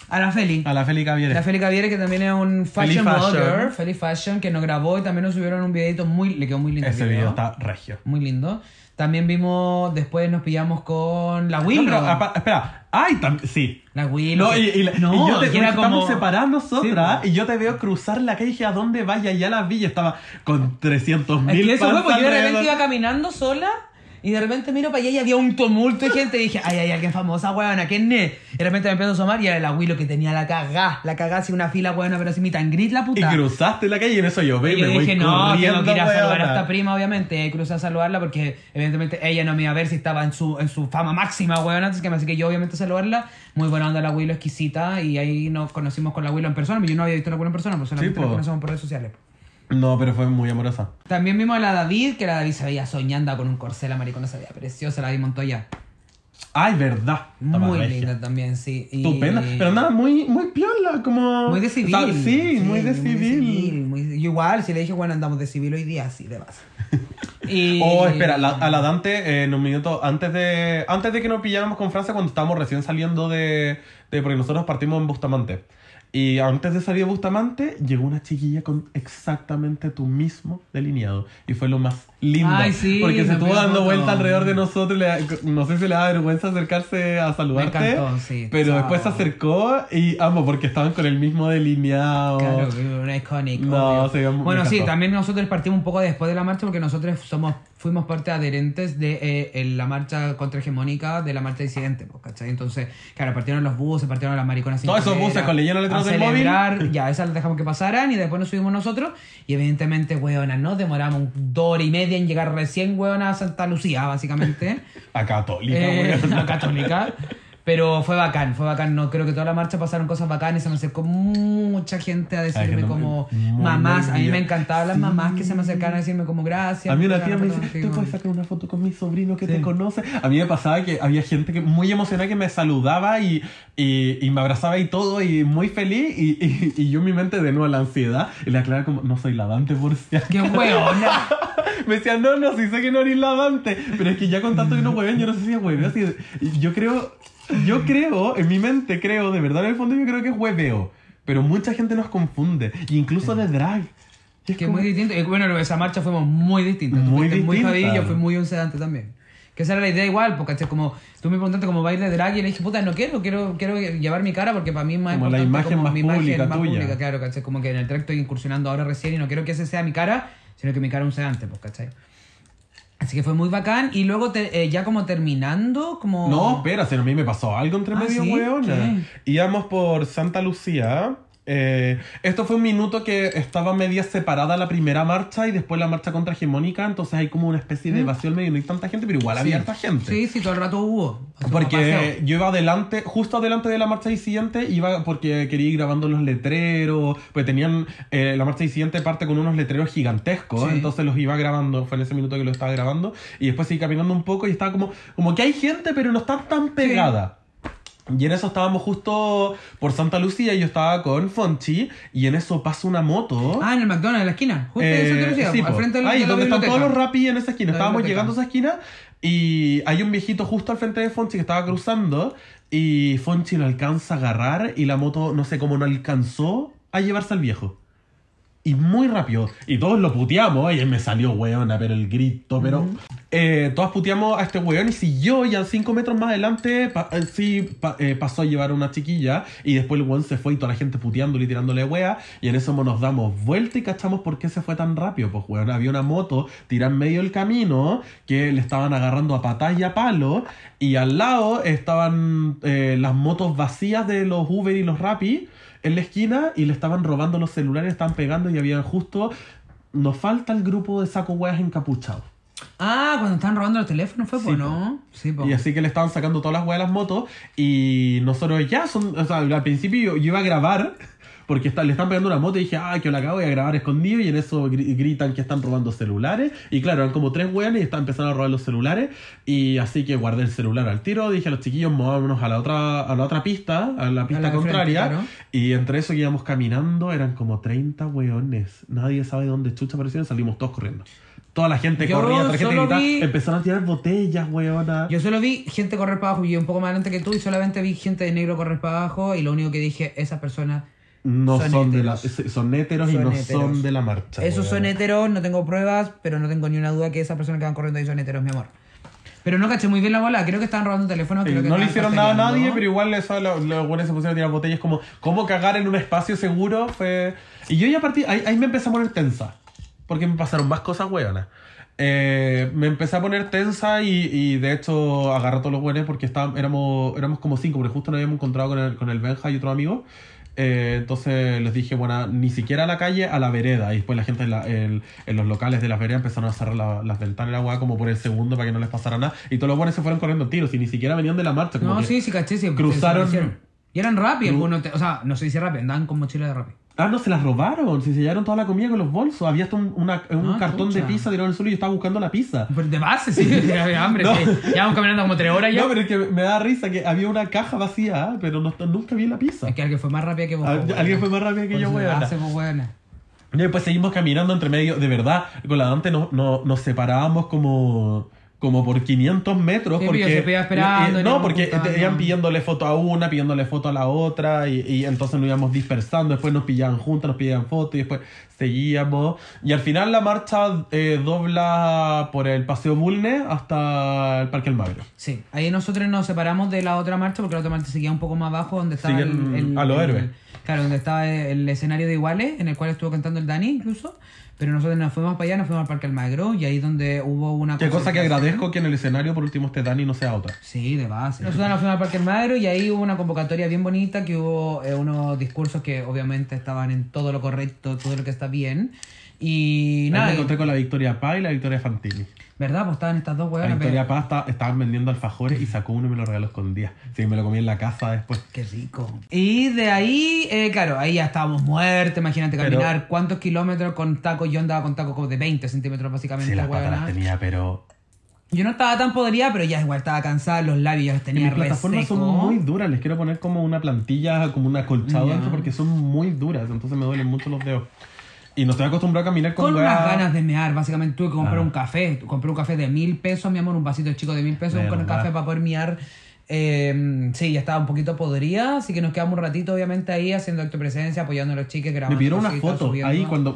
A la Feli. A la Feli Caviere. La Feli Caviere, que también es un fashion, Fashion. blogger, Feli Fashion, que nos grabó y también nos subieron un videito muy, le quedó muy lindo. Ese video está regio. Muy lindo. También vimos, después nos pillamos con la No, Willow. pero, apa- espera. Ay, sí. La Willow. No, y, y, No, y yo te, que era estamos como- separadas nosotras Sí, y yo te veo cruzar la calle ¿a dónde vaya? Ya la vi y estaba con 300 Es mil que eso fue porque yo de repente iba caminando sola y de repente miro para allá y había un tumulto de gente y dije, ay, hay alguien famosa, weona, ¿quién es? Y de repente me empezó a asomar y era el abuelo que tenía la cagá, la cagá así una fila, weona, pero así mi tan grit la Y puta. cruzaste la calle y en eso yo veo y Y yo me voy dije, no, tengo que ir a saludar a weona. esta prima, obviamente. Y crucé a saludarla porque, evidentemente, ella no me iba a ver si estaba en su, en su fama máxima, weón. Así que, así que yo, obviamente, saludarla. Muy buena onda la Willow, exquisita. Y ahí nos conocimos con la Willow en persona. Yo no había visto a la Willow en persona, pues solamente Sí, po. conocemos por redes sociales. No, pero fue muy amorosa. También vimos a la David, que la David se veía soñando con un corcel, la maricona se veía preciosa, la vi Montoya. Ay, verdad. Estaba Muy regia. linda también, sí. Y- Estupenda. Pero nada, muy, muy piola, como... Muy de civil. O sea, sí, muy de civil. muy- yo igual, si le dije, bueno, andamos de civil hoy día, sí, de base. Y... Oh, espera, la- a la Dante, eh, en un minuto, antes de antes de que nos pilláramos con Francia, cuando estábamos recién saliendo de, de- Porque nosotros partimos en Bustamante. Y antes de salir Bustamante, llegó una chiquilla con exactamente tu mismo delineado. Y fue lo más lindo. Ay, sí, porque se estuvo dando foto. vuelta alrededor de nosotros. le- no sé si le da vergüenza acercarse a saludarte. Me encantó, sí. Pero Chao. después se acercó y amo, porque estaban con el mismo delineado. Claro, una iconic. No, me Bueno, sí, también nosotros partimos un poco después de la marcha porque nosotros somos fuimos parte adherentes de eh, en la marcha contrahegemónica de la marcha disidente, pues, ¿cachai? Entonces, claro, partieron los buses, partieron las mariconas. Todos esos buses con leyendo letras del móvil. Ya, esas las dejamos que pasaran y después nos subimos nosotros. Y evidentemente, weona, nos demoramos dos horas y media en llegar recién, weona, a Santa Lucía, básicamente. A católica, Eh, weón. la católica. Pero fue bacán, fue bacán. No creo que toda la marcha pasaron cosas bacanas. Se me acercó mucha gente a decirme como mamás. A mí me encantaban las Sí. mamás que se me acercaban a decirme como gracias. A mí una tía me dice, ¿te contigo". puedes sacar una foto con mi sobrino que Sí. te conoce? A mí me pasaba que había gente que muy emocionada que me saludaba y, y, y me abrazaba y todo y muy feliz y, y, y yo en mi mente de nuevo la ansiedad y le aclaraba como, no soy la Dante por si acaso". ¡Qué hueona! Me decían, no, no, sí sé que no eres la Dante, pero es que ya con tanto que no hueven, yo no sé si es hueveo. de- y yo creo, yo creo, en mi mente creo, de verdad en el fondo yo creo que es hueveo, pero mucha gente nos confunde, incluso de drag. Es Que es como- muy distinto. Bueno, esa marcha fuimos muy distintas. Tú Muy muy distinta. Javi y yo fui muy un sedante también. Que esa era la idea igual, porque ¿cachai? como tú me preguntaste como baile de drag y le dije, puta, no quiero, quiero, quiero llevar mi cara porque para mí es más Como la importante imagen más mi imagen pública más tuya. pública, claro, ¿cachai? Como que en el drag estoy incursionando ahora recién y no quiero que ese sea mi cara, sino que mi cara un sedante, pues, ¿cachai? Así que fue muy bacán y luego te- eh, ya como terminando, como... No, espera, si a mí me pasó algo entre Ah, medio, ¿sí? weona. Íbamos por Santa Lucía. Eh, esto fue un minuto que estaba media separada la primera marcha y después la marcha contrahegemónica, entonces hay como una especie de vacío al medio, no hay tanta gente, pero igual había harta gente. Sí, sí, todo el rato hubo. Porque yo iba adelante, justo adelante de la marcha siguiente, iba porque quería ir grabando los letreros, pues tenían, eh, la marcha siguiente parte con unos letreros gigantescos, Sí. entonces los iba grabando, fue en ese minuto que lo estaba grabando, y después seguí caminando un poco y estaba como, como que hay gente, pero no está tan pegada. Y en eso estábamos justo por Santa Lucía y yo estaba con Fonchi y en eso pasa una moto. Ah, en el McDonald's, en la esquina. Justo Eh, en Santa Lucía, sí, al frente de la, Ahí, de donde están todos los rapis en esa esquina. La Estábamos biblioteca. llegando a esa esquina y hay un viejito justo al frente de Fonchi que estaba cruzando y Fonchi lo alcanza a agarrar y la moto, no sé cómo no alcanzó a llevarse al viejo. Y muy rápido. Y todos lo puteamos. Y él me salió weona, pero el grito, pero... eh, todos puteamos a este weón y siguió y a cinco metros más adelante pa- eh, sí eh, pasó a llevar a una chiquilla y después el weón se fue y toda la gente puteándole y tirándole wea y en eso nos damos vuelta y cachamos por qué se fue tan rápido. Pues weón, había una moto tirada en medio del camino que le estaban agarrando a patas y a palo y al lado estaban eh, las motos vacías de los Uber y los Rappi en la esquina y le estaban robando los celulares, estaban pegando y habían justo... Nos falta el grupo de saco weas encapuchados. Ah, cuando estaban robando los teléfonos fue, Sí, pues. ¿no? Sí, po. Y así que le estaban sacando todas las weas a las motos. Y nosotros ya son. O sea, al principio yo, iba a grabar. Porque está- le están pegando una moto y dije, ah, que la acabo de grabar escondido. Y en eso gri- gritan que están robando celulares. Y claro, eran como tres weones y están empezando a robar los celulares. Y así que guardé el celular al tiro. Dije a los chiquillos, movámonos a la otra, a la otra pista, a la pista la de frente, contraria. claro. Y entre eso que íbamos caminando, eran como 30 weones. Nadie sabe dónde chucha aparecieron. Salimos todos corriendo. Toda la gente Yo corría, la gente vi- Empezaron a tirar botellas, weona. Yo solo vi gente correr para abajo y un poco más adelante que tú y solamente vi gente de negro correr para abajo y lo único que dije, esas personas, No Son son, de la, héteros. son héteros y no héteros. son de la marcha. esos son heteros, no tengo pruebas, pero no tengo ni una duda que esas personas que van corriendo ahí son heteros, mi amor. Pero no caché muy bien la bola, creo que estaban robando teléfonos. Creo que no le hicieron nada a nadie, pero igual eso, lo- los buenos se pusieron a tirar botellas como cómo cagar en un espacio seguro fue... Y yo ya partí, ahí, ahí me empecé a poner tensa, porque me pasaron más cosas hueonas. Eh, me empecé a poner tensa y, y de hecho agarré a todos los buenos porque estábamos, éramos, éramos como cinco, porque justo nos habíamos encontrado con el, con el Benja y otro amigo. Eh, entonces les dije, bueno, ni siquiera a la calle, a la vereda. Y después la gente en, la- en- en los locales de las veredas empezaron a cerrar la- las ventanas la weá como por el segundo para que no les pasara nada. Y todos los buenos se fueron corriendo tiros y ni siquiera venían de la marcha. Como No, sí, sí, caché, sí. cruzaron-. Y eran rápidos algunos, te- o sea, no sé si rápido, andaban con mochila de rápido. Ah, no, se las robaron. Se sellaron toda la comida con los bolsos. Había hasta un, una- un Ah, cartón de pizza tirado en el suelo y yo estaba buscando la pizza. Pero de base, sí, había hambre, No. sí. Llevamos caminando como tres horas ya. No, pero es que me da risa que había una caja vacía, pero no, nunca vi la pizza. Es que alguien fue más rápido que vos. Al- alguien weón. fue más rápido que yo, weona. Y después seguimos caminando entre medio. De verdad, con la Dante nos, nos, nos separábamos como, como por 500 metros. Sí, porque, se esperando, eh, no, porque te iban pidiéndole foto a una, pidiéndole foto a la otra. Y, y entonces nos íbamos dispersando. Después nos pillaban juntas, nos pillaban fotos. Y después seguíamos. Y al final la marcha eh, dobla por el Paseo Bulne hasta el Parque El Magro. Sí, ahí nosotros nos separamos de la otra marcha porque la otra marcha seguía un poco más abajo donde estaba Siguen el, el- a los el- héroes. Claro, donde estaba el escenario de Iguales, en el cual estuvo cantando el Dani incluso. Pero nosotros nos fuimos para allá, nos fuimos al Parque Almagro y ahí donde hubo una... Qué cosa que agradezco que en el escenario por último este Dani no sea otra. Sí, de base. Nosotros nos fuimos al Parque Almagro y ahí hubo una convocatoria bien bonita, que hubo eh, unos discursos que obviamente estaban en todo lo correcto, todo lo que está bien. Y Ahí nada, me y- encontré con la Victoria Paz y la Victoria Fantini. ¿Verdad? Pues estaban estas dos A hueonas. Victoria Paz esta- estaban vendiendo alfajores y sacó uno y me lo regaló escondida. Sí, me lo comí en la casa después. Qué rico. Y de ahí, eh, claro, ahí ya estábamos muertos. Imagínate Pero- caminar cuántos kilómetros con tacos. Yo andaba con tacos como de 20 centímetros, básicamente. Sí, las patas las tenía, pero... Yo no estaba tan podrida, pero ya igual estaba cansada. Los labios ya tenía Mis plataformas son muy duras. Les quiero poner como una plantilla, como un acolchado Ya. dentro porque son muy duras. Entonces me duelen mucho los dedos. Y no estoy acostumbrado a caminar con, Con unas ganas de mear, básicamente tuve que comprar Ah. un café. Compré un café de mil pesos, mi amor, un vasito chico de mil pesos con el café para poder mear. Eh, sí, ya estaba un poquito podrida, así que nos quedamos un ratito, obviamente, ahí haciendo acto de presencia, apoyando a los chiques, Me grabando. pidieron una foto subiendo. ahí cuando.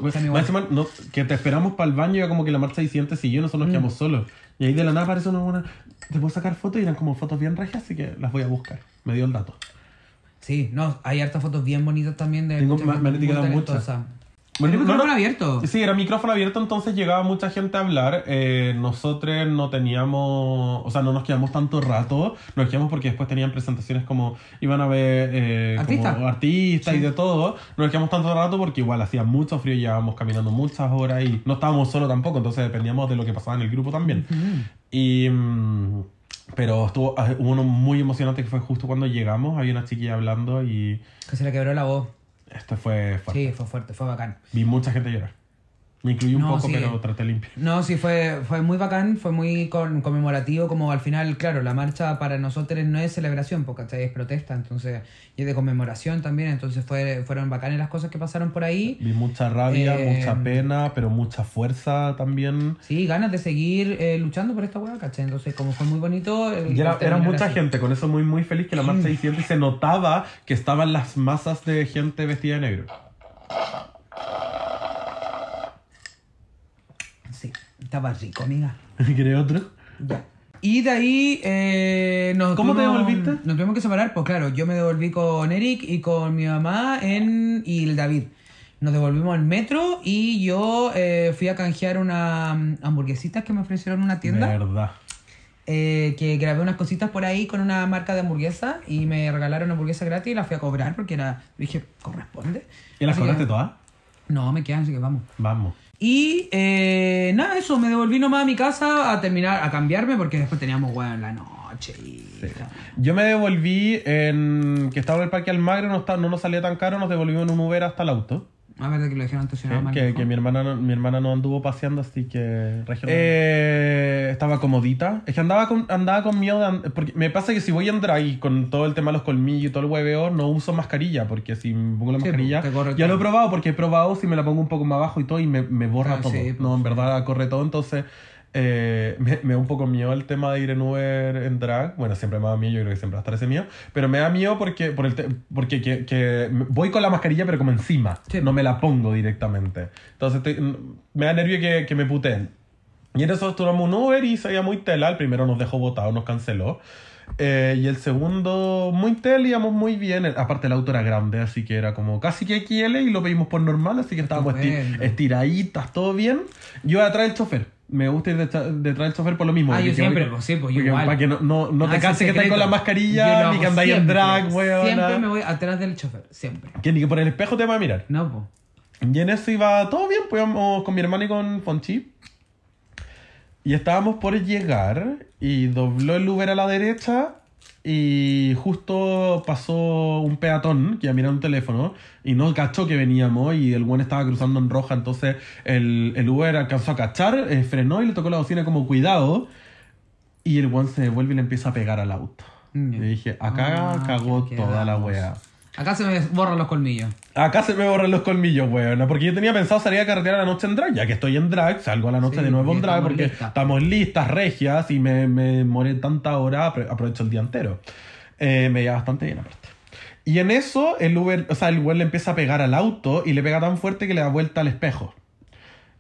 No, que te esperamos para el baño y era como que la marcha diciente siguió, nosotros nos Mm. quedamos solos. Y ahí de la nada aparece una buena. Te puedo sacar fotos y eran como fotos bien regias, así que las voy a buscar. Me dio el dato. Sí, no, hay hartas fotos bien bonitas también de Tengo- mucha me- me han talentosa. Bueno, no, micrófono no- abierto. Sí, era micrófono abierto, entonces llegaba mucha gente a hablar. Eh, nosotros no teníamos, o sea, no nos quedamos tanto rato. Nos quedamos porque después tenían presentaciones como iban a ver eh, Artistas. como artistas y Sí. de todo. No nos quedamos tanto rato porque igual hacía mucho frío, llevábamos caminando muchas horas y no estábamos solos tampoco, entonces dependíamos de lo que pasaba en el grupo también. Y. mm, pero estuvo, ah, hubo uno muy emocionante que fue justo cuando llegamos. Había una chiquilla hablando y Que se le quebró la voz. Esto fue fuerte. Sí, fue fuerte, fue bacán. Vi mucha gente llorar. Me incluí un No, poco, sí. pero traté limpio. No, sí, fue, fue muy bacán, fue muy con- conmemorativo, como al final, claro, la marcha para nosotros no es celebración, porque ¿cachai? es protesta, entonces, y es de conmemoración también, entonces fue, fueron bacanes las cosas que pasaron por ahí. Vi mucha rabia, Eh, mucha pena, pero mucha fuerza también. Sí, ganas de seguir eh, luchando por esta hueá, ¿cachai? Entonces, como fue muy bonito... el- Y era, era mucha así. gente, con eso muy muy feliz que la marcha diciendo y se notaba que estaban las masas de gente vestida de negro. Sí, estaba rico, amiga. ¿Querés otro? Ya. Y de ahí eh, nos ¿Cómo te devolviste? Nos tuvimos que separar, pues claro, yo me devolví con Eric y con mi mamá en, y el David. Nos devolvimos al metro y yo eh, fui a canjear unas hamburguesitas que me ofrecieron en una tienda. Verdad. eh, que grabé unas cositas por ahí con una marca de hamburguesa y me regalaron una hamburguesa gratis y la fui a cobrar porque era, dije, corresponde. ¿Y las Así que- cobraste todas? No, me quedan, así que vamos. Vamos. Y eh, nada, eso, me devolví nomás a mi casa a terminar, a cambiarme porque después teníamos hueá en la noche. hija. Yo me devolví en que estaba en el Parque Almagro, no, está- no nos salía tan caro, nos devolvimos en un Uber hasta el auto. A ver, de que lo dijeron estacionado ¿sí? Que, que mi hermana no, mi hermana no anduvo paseando, así que Eh, estaba comodita. Es que andaba con, andaba con miedo de and- porque me pasa que si voy en drag y con todo el tema de los colmillos y todo el hueveo, no uso mascarilla, porque si me pongo la Sí, mascarilla, corre ya lo he todo. probado porque he probado si me la pongo un poco más abajo y todo y me, me borra Ah, todo. sí, pues, no, en verdad corre todo, entonces eh, me, me da un poco miedo el tema de ir en Uber en drag. Bueno, siempre me da miedo, yo creo que siempre va a estar ese miedo. Pero me da miedo porque, por el te- porque que, que voy con la mascarilla, pero como encima. Sí. No me la pongo directamente. Entonces estoy- me da nervio que, que me puteen. Y en eso tomamos un Uber y se veía muy tela. El primero nos dejó botado, nos canceló. Eh, y el segundo, muy tela, íbamos muy bien. Aparte, el auto era grande, así que era como casi que XL y lo pedimos por normal, así que estábamos esti- Estupendo. estiraditas, todo bien. Yo atrás del chofer. Me gusta ir detrás del chofer por lo mismo. Ah, yo siempre, voy- pues sí, pues yo igual. Para que no, no, no Ah, te ese canses que secreto. con la mascarilla, hago ni que andáis en drag, weón. Siempre me voy atrás del chofer, siempre. Que ni que por el espejo te va a mirar. No, pues. Y en eso iba todo bien, pues íbamos con mi hermano y con Fonchi. Y estábamos por llegar y dobló el Uber a la derecha y justo pasó un peatón que iba mirando un teléfono y no cachó que veníamos y el buen estaba cruzando en roja, entonces el, el Uber alcanzó a cachar, eh, frenó y le tocó la bocina como cuidado y el buen se devuelve y le empieza a pegar al auto. Mm. Y dije, acá Ah, cagó toda la wea. Acá se me borran los colmillos. Acá se me borran los colmillos, weón. Porque yo tenía pensado salir a carretera la noche en drag. Ya que estoy en drag, salgo a la noche Sí, de nuevo en drag porque estamos listas, regias, y me, me moré tanta hora, apro- aprovecho el día entero. Eh, me iba bastante bien aparte. Y en eso, el Uber, o sea, el Uber le empieza a pegar al auto y le pega tan fuerte que le da vuelta al espejo.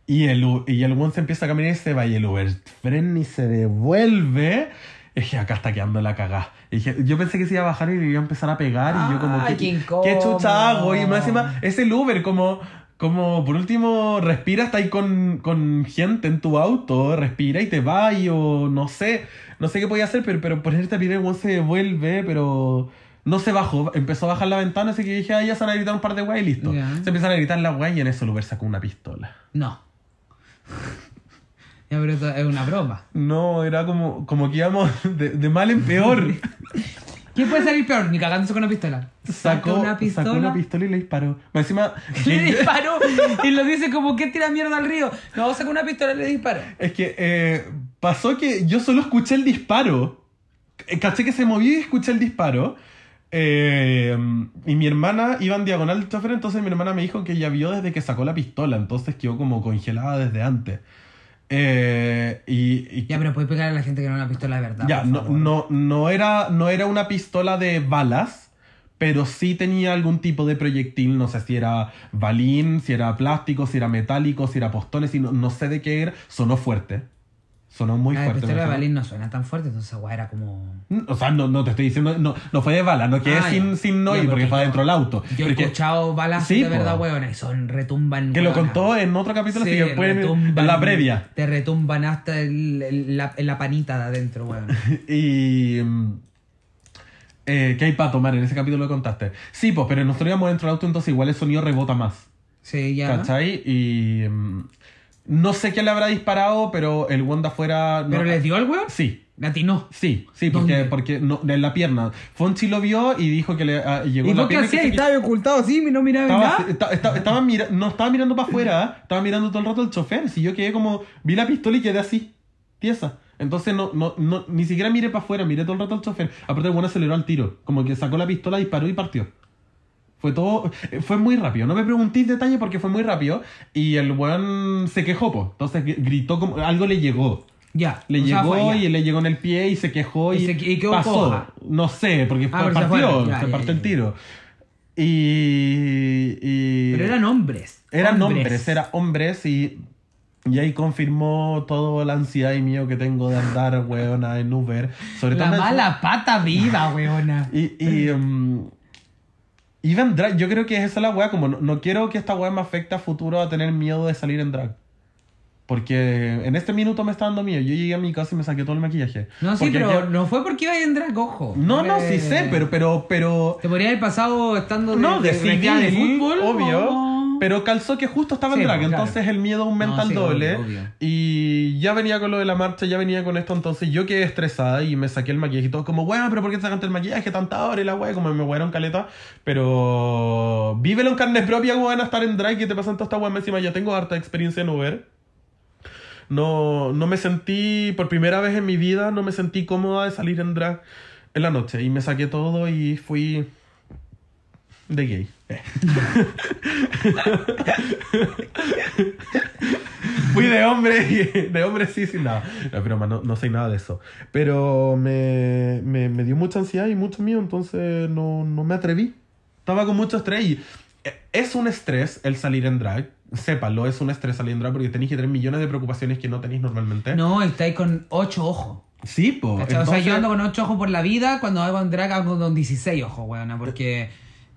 Y el, y el Uber se empieza a caminar y se va y el Uber frena y se devuelve. Y dije, acá está quedando la cagada. Y dije, yo pensé que se iba a bajar y le iba a empezar a pegar. y yo como, ¿qué, qué. ¿qué chucha hago? Y más encima, es el Uber, como, como por último, respira, está ahí con, con gente en tu auto, respira y te va y o no sé, no sé qué podía hacer, pero, pero ponerte a pirar, el se devuelve, pero no se bajó, empezó a bajar la ventana, así que dije, ah, ya se van a gritar un par de weas y listo. Ya. Se empiezan a gritar la wea y en eso el Uber sacó una pistola. No. Ya, pero esto es una broma. No, era como, como que íbamos de, de mal en peor. ¿Quién puede salir peor? Ni cagándose con una pistola. Sacó una pistola. sacó una pistola y le disparó. Encima, Le disparó y lo dice como que tira mierda al río. No, saca una pistola y le disparó. Es que eh, pasó que yo solo escuché el disparo. Eh, Caché que se movió y escuché el disparo. Eh, y mi hermana iba en diagonal del chofer, entonces mi hermana me dijo que ella vio desde que sacó la pistola, entonces quedó como congelada desde antes. Eh, y, y- Ya, pero puedes pegar a la gente que no es una pistola de verdad. ya, no, no, no, era, no era una pistola de balas, pero sí tenía algún tipo de proyectil, no sé si era balín, si era plástico, si era metálico, si era postones, y no, no sé de qué era, sonó fuerte. Sonó muy La fuerte. pistola de balín no suena tan fuerte, entonces weá era como. o sea, no, no te estoy diciendo, no, no fue de bala, no quedé Ah, sin, sin no Ya, ir porque porque fue adentro del auto. Yo he escuchado balas Sí, de verdad, weón, y son retumban. que lo contó en otro capítulo, Sí, así que pueden en la previa. Te retumban hasta el- el- la, la panita de adentro, weón. Y. mm, eh, ¿Qué hay para tomar? En ese capítulo lo contaste. Sí, pues, pero nosotros íbamos dentro del auto, entonces igual el sonido rebota más. Sí, ya. ¿Cachai? Y. no sé qué le habrá disparado, pero el Wanda afuera. ¿Pero no- le dio al weón? Sí. Latinó. Sí, sí, porque, porque no, en la pierna. Fonchi lo vio y dijo que le ah, llegó ¿Y la qué pierna. y que hacías? se ¿Y ¿Estaba ocultado así y no miraba Estaba, nada? esta- esta- estaba mira- no estaba mirando para afuera, ¿eh? estaba mirando todo el rato el chofer. Si yo quedé como, vi la pistola y quedé así, tiesa. Entonces no, no, no, ni siquiera miré para afuera, miré todo el rato al chofer. Aparte el bueno aceleró al tiro, como que sacó la pistola, disparó y partió. Fue todo, eh, fue muy rápido. No me preguntéis detalle porque fue muy rápido. Y el weón se quejó, po. Entonces gr- gritó como, algo le llegó. Ya. Le sea, llegó fue ya. y le llegó en el pie y se quejó y, Y se- y quedó pasó. coja. No sé, porque Ah, pero se partió, fueron. Ya, se ya, partió ya, el tiro. Y, y- Pero eran hombres. eran hombres, eran hombres y, y ahí confirmó toda la ansiedad y miedo que tengo de andar, weona, en Uber. Sobre La todo en- mala pata viva, weona. Y, y um, iba en drag, yo creo que esa es la weá, como no, no quiero que esta weá me afecte a futuro a tener miedo de salir en drag. Porque en este minuto me está dando miedo. Yo llegué a mi casa y me saqué todo el maquillaje. No, sí, Porque pero no fue porque iba en drag, ojo. No, no, sí sé, pero, pero, pero... Te podría haber pasado estando de, No, de vestida civil, de fútbol. obvio. o- Pero calzó que justo estaba en Sí, drag, claro. entonces el miedo aumenta No, sí, al doble. obvio, obvio. Y ya venía con lo de la marcha, ya venía con esto, entonces yo quedé estresada y me saqué el maquillaje y todo como, weón, pero ¿por qué te sacaste el maquillaje tanta hora y la weá? Como me wearon caleta. Pero vívelo en carne propia, van a estar en drag y te pasan toda esta weá encima. Ya tengo harta experiencia en Uber. No, no me sentí, por primera vez en mi vida, no me sentí cómoda de salir en drag en la noche. Y me saqué todo y fui de gay. Fui de hombre de hombre sí, sin nada. No, pero no, no sé nada de eso. Pero me, me, me dio mucha ansiedad y mucho miedo, entonces no, no me atreví. Estaba con mucho estrés y eh, es un estrés el salir en drag. Sépalo, es un estrés salir en drag porque tenéis que tener millones de preocupaciones que no tenéis normalmente. No, estáis con ocho ojos. Sí, po. ¿cachai? o sea, entonces- yo ando con ocho ojos por la vida, cuando hago en drag hago con 16 ojos, weona, porque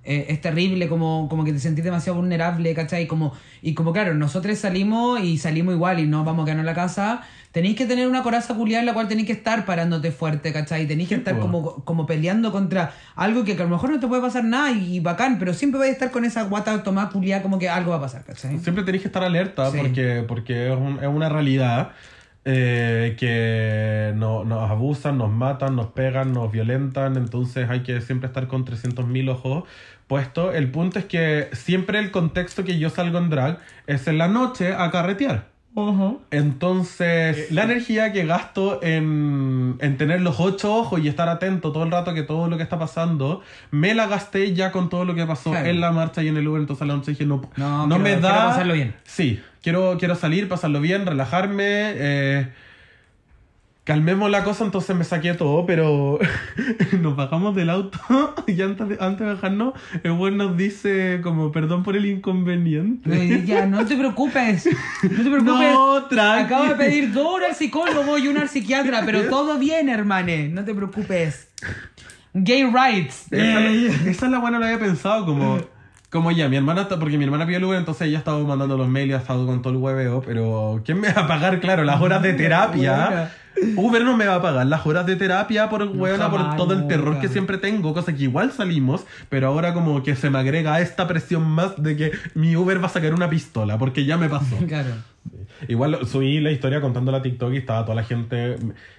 eh, es terrible como, como que te sentís demasiado vulnerable, ¿cachai? Como, y como claro, nosotros salimos y salimos igual y no vamos a quedarnos en la casa, tenéis que tener una coraza culiada en la cual tenéis que estar parándote fuerte, ¿cachai? Tenéis que estar como, como peleando contra algo que, a lo mejor no te puede pasar nada y, bacán, pero siempre vais a estar con esa guata tomada culiada como que algo va a pasar, ¿cachai? Siempre tenéis que estar alerta Sí. porque, porque es, un- es una realidad eh, que no- nos abusan, nos matan, nos pegan, nos violentan. Entonces hay que siempre estar con 300.000 ojos puestos. El punto es que siempre el contexto que yo salgo en drag es en la noche a carretear. Entonces, la energía que gasto en, en tener los ocho ojos y estar atento todo el rato que todo lo que está pasando, me la gasté ya con todo lo que pasó Claro. en la marcha y en el Uber. Entonces, a la noche dije, no, No, no quiero- me quiero da. pasarlo bien. Sí, quiero, quiero salir, pasarlo bien, relajarme. eh, calmemos la cosa, entonces me saqué todo, pero nos bajamos del auto y antes de, antes de bajarnos, el buen nos dice como perdón por el inconveniente. Eh, Ya, no te preocupes. No te preocupes. No, tranqui. Acabo de pedir dos horas al psicólogo y una al psiquiatra, pero todo bien, hermane. No te preocupes. Gay rights. Esa, esa es la buena, lo había pensado, como, Como ya, mi hermana está, porque mi hermana pidió el Uber, entonces ella ha estado mandando los mails y ha estado con todo el hueveo, pero ¿quién me va a pagar? Claro, las horas de terapia. Uber no me va a pagar las horas de terapia por huevona, por todo el terror que siempre tengo, cosa que igual salimos, pero ahora como que se me agrega esta presión más de que mi Uber va a sacar una pistola, porque ya me pasó. Claro. Igual subí la historia contando la TikTok y estaba toda la gente.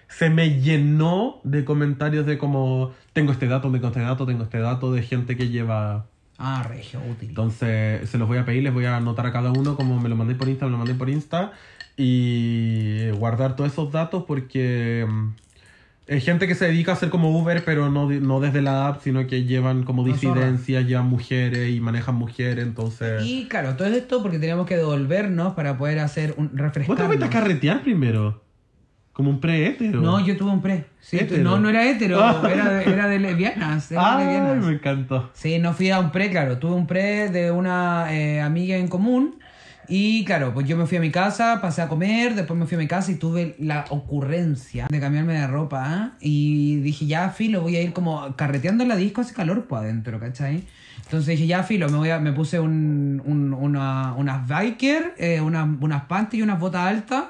Se me llenó de comentarios de como: Tengo este dato, tengo este dato, tengo este dato, de gente que lleva. Ah, regio, útil. Entonces, se los voy a pedir, les voy a anotar a cada uno como me lo mandé por Insta, me lo mandé por Insta. Y guardar todos esos datos porque. mm, Hay gente que se dedica a hacer como Uber, pero no, no desde la app, sino que llevan como disidencias, llevan mujeres y manejan mujeres, entonces. Y claro, todo esto porque teníamos que devolvernos para poder hacer un ¿Vos te a carretear primero? Como un pre-hétero. No, yo tuve un pre. Sí, Hétero. no, no era hétero, Ah. era de, era de lesbianas. era Ay, lesbianas. me encantó. Sí, no fui a un pre, claro. Tuve un pre de una eh, amiga en común. Y claro, pues yo me fui a mi casa, pasé a comer, después me fui a mi casa y tuve la ocurrencia de cambiarme de ropa. ¿ah? Y dije, ya, filo, voy a ir como carreteando en la disco, hace calor pues adentro, ¿cachai? Entonces dije, ya, filo, me, voy a, me puse un, un- una, unas biker, eh, unas, unas panties y unas botas altas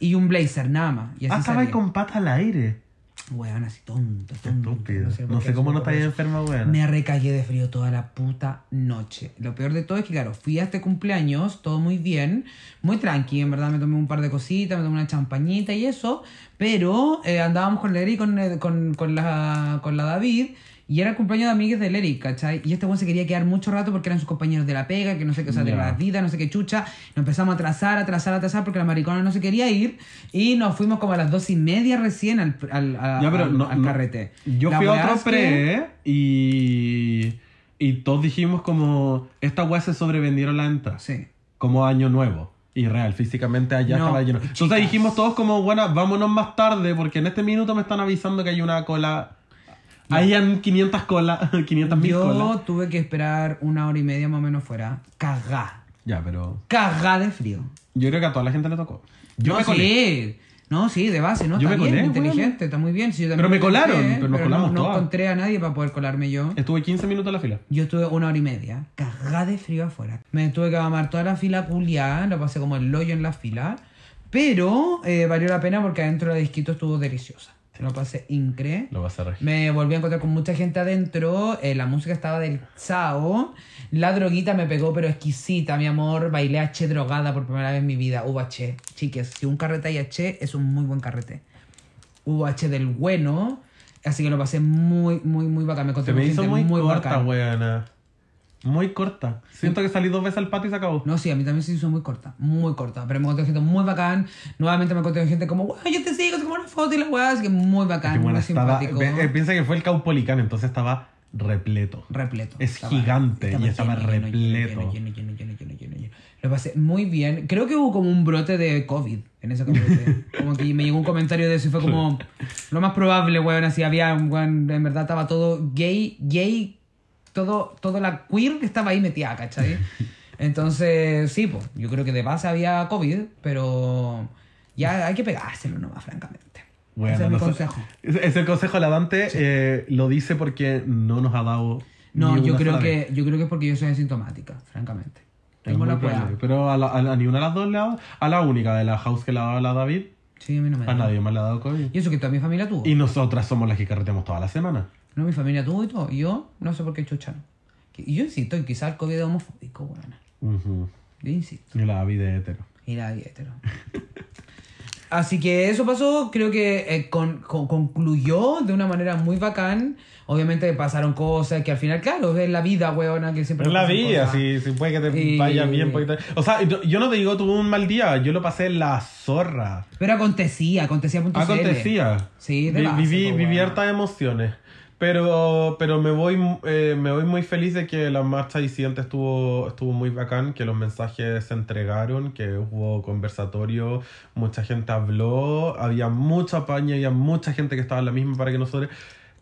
y un blazer, nada más. Y así Ah, estaba ahí con patas al aire. Weón, así tonto, tonto. Estúpido. No sé cómo no estáis enferma, weón. Me recagué de frío toda la puta noche. Lo peor de todo es que, claro, fui a este cumpleaños, todo muy bien, muy tranqui, en verdad me tomé un par de cositas, me tomé una champañita y eso, pero eh, andábamos con Lery y con, eh, con, con la, con la David. Y era el cumpleaños de amigues de Lery, ¿cachai? Y este weón se quería quedar mucho rato porque eran sus compañeros de la pega, que no sé qué, o sea, de Ya. la vida, no sé qué chucha. Nos empezamos a atrasar, atrasar, atrasar porque la maricona no se quería ir. Y nos fuimos como a las dos y media recién al, al, a- Ya, pero al- no- al no- carrete. Yo La fui a otro es que- pre y. Y todos dijimos como. Esta weá se sobrevendieron la entrada. Sí. Como año nuevo. Y real, físicamente allá No, estaba lleno. chicas. Entonces dijimos todos como, bueno, vámonos más tarde porque en este minuto me están avisando que hay una cola. Hayan 500 colas, 500 mil Yo colas. tuve que esperar una hora y media más o menos fuera. Cagá. Ya, pero Cagá de frío. yo creo que a toda la gente le tocó. Yo no, me colé. sí. No, sí, de base, ¿no? Yo está me bien, colé, inteligente, está muy bien. Sí, yo también Pero me colaron, pero nos no- colamos no, todas. encontré a nadie para poder colarme yo. Estuve 15 minutos en la fila. Yo estuve una hora y media, cagá de frío afuera. Me tuve que mamar toda la fila culiada, lo pasé como el hoyo en la fila. Pero eh, valió la pena porque adentro la disquito estuvo deliciosa. Lo pasé increíble. Lo vas a regir. Me volví a encontrar con mucha gente adentro, eh, la música estaba del sao, la droguita me pegó pero exquisita, mi amor, bailé H drogada por primera vez en mi vida, hubo H, chiques, si un carrete hay H, es un muy buen carrete. Hubo H del bueno, así que lo pasé muy, muy, muy bacán, me encontré Se me hizo gente muy, muy, corta, bacán. Muy corta. Siento que salí dos veces al patio y se acabó. No, sí, a mí también se hizo muy corta, muy corta. Pero me encontré gente muy bacán. Nuevamente me encontré con gente como, "Guau, yo te sigo, como una foto y la weá. Así que muy bacán, Que, bueno, muy estaba, simpático. eh, piensa que fue el Caupolicán, entonces estaba repleto. repleto. Es gigante y estaba repleto. Lleno, lleno, lleno. Lo pasé muy bien. Creo que hubo como un brote de COVID en ese carrete. como que me llegó un comentario de eso y fue como lo más probable, weón. Así había, weón, en verdad estaba todo gay, gay, todo, todo la queer que estaba ahí metida, ¿cachai? Entonces, sí, pues, yo creo que de base había COVID, pero ya hay que pegárselo nomás, francamente. Bueno, Ese es mi consejo. Es, el consejo. La Dante eh, lo dice porque no nos ha dado. No, yo creo que vez. yo creo que es porque yo soy asintomática, francamente. Tengo la prueba. Pero a, la, a, a ni una de las dos le ha dado. A la única de la house que le ha dado a la David, Sí, a mí no me a nadie más le ha dado COVID. Y eso que toda mi familia tuvo. Y nosotras somos las que carreteamos toda la semana. No, mi familia tuvo y todo. Y yo no sé por qué chuchan. Y yo insisto, y quizás el COVID es homofóbico, bueno. Ujú. Yo insisto. Y la es hetero. Y la hetero. Así que eso pasó, creo que eh, con- con- concluyó de una manera muy bacán. Obviamente pasaron cosas que al final, claro, es la vida, weona, que siempre Es la vida, si, si puede que te Y- vaya bien. te- O sea, yo, no te digo tuve un mal día, yo lo pasé en la zorra. Pero acontecía, acontecía. Acontecía. Sí, de Vi- base, viví, viví hartas emociones. Pero, pero me voy eh, me voy muy feliz de que la marcha disidente estuvo, estuvo muy bacán, que los mensajes se entregaron, que hubo conversatorio, mucha gente habló, había mucha paña, había mucha gente que estaba en la misma para que nosotros.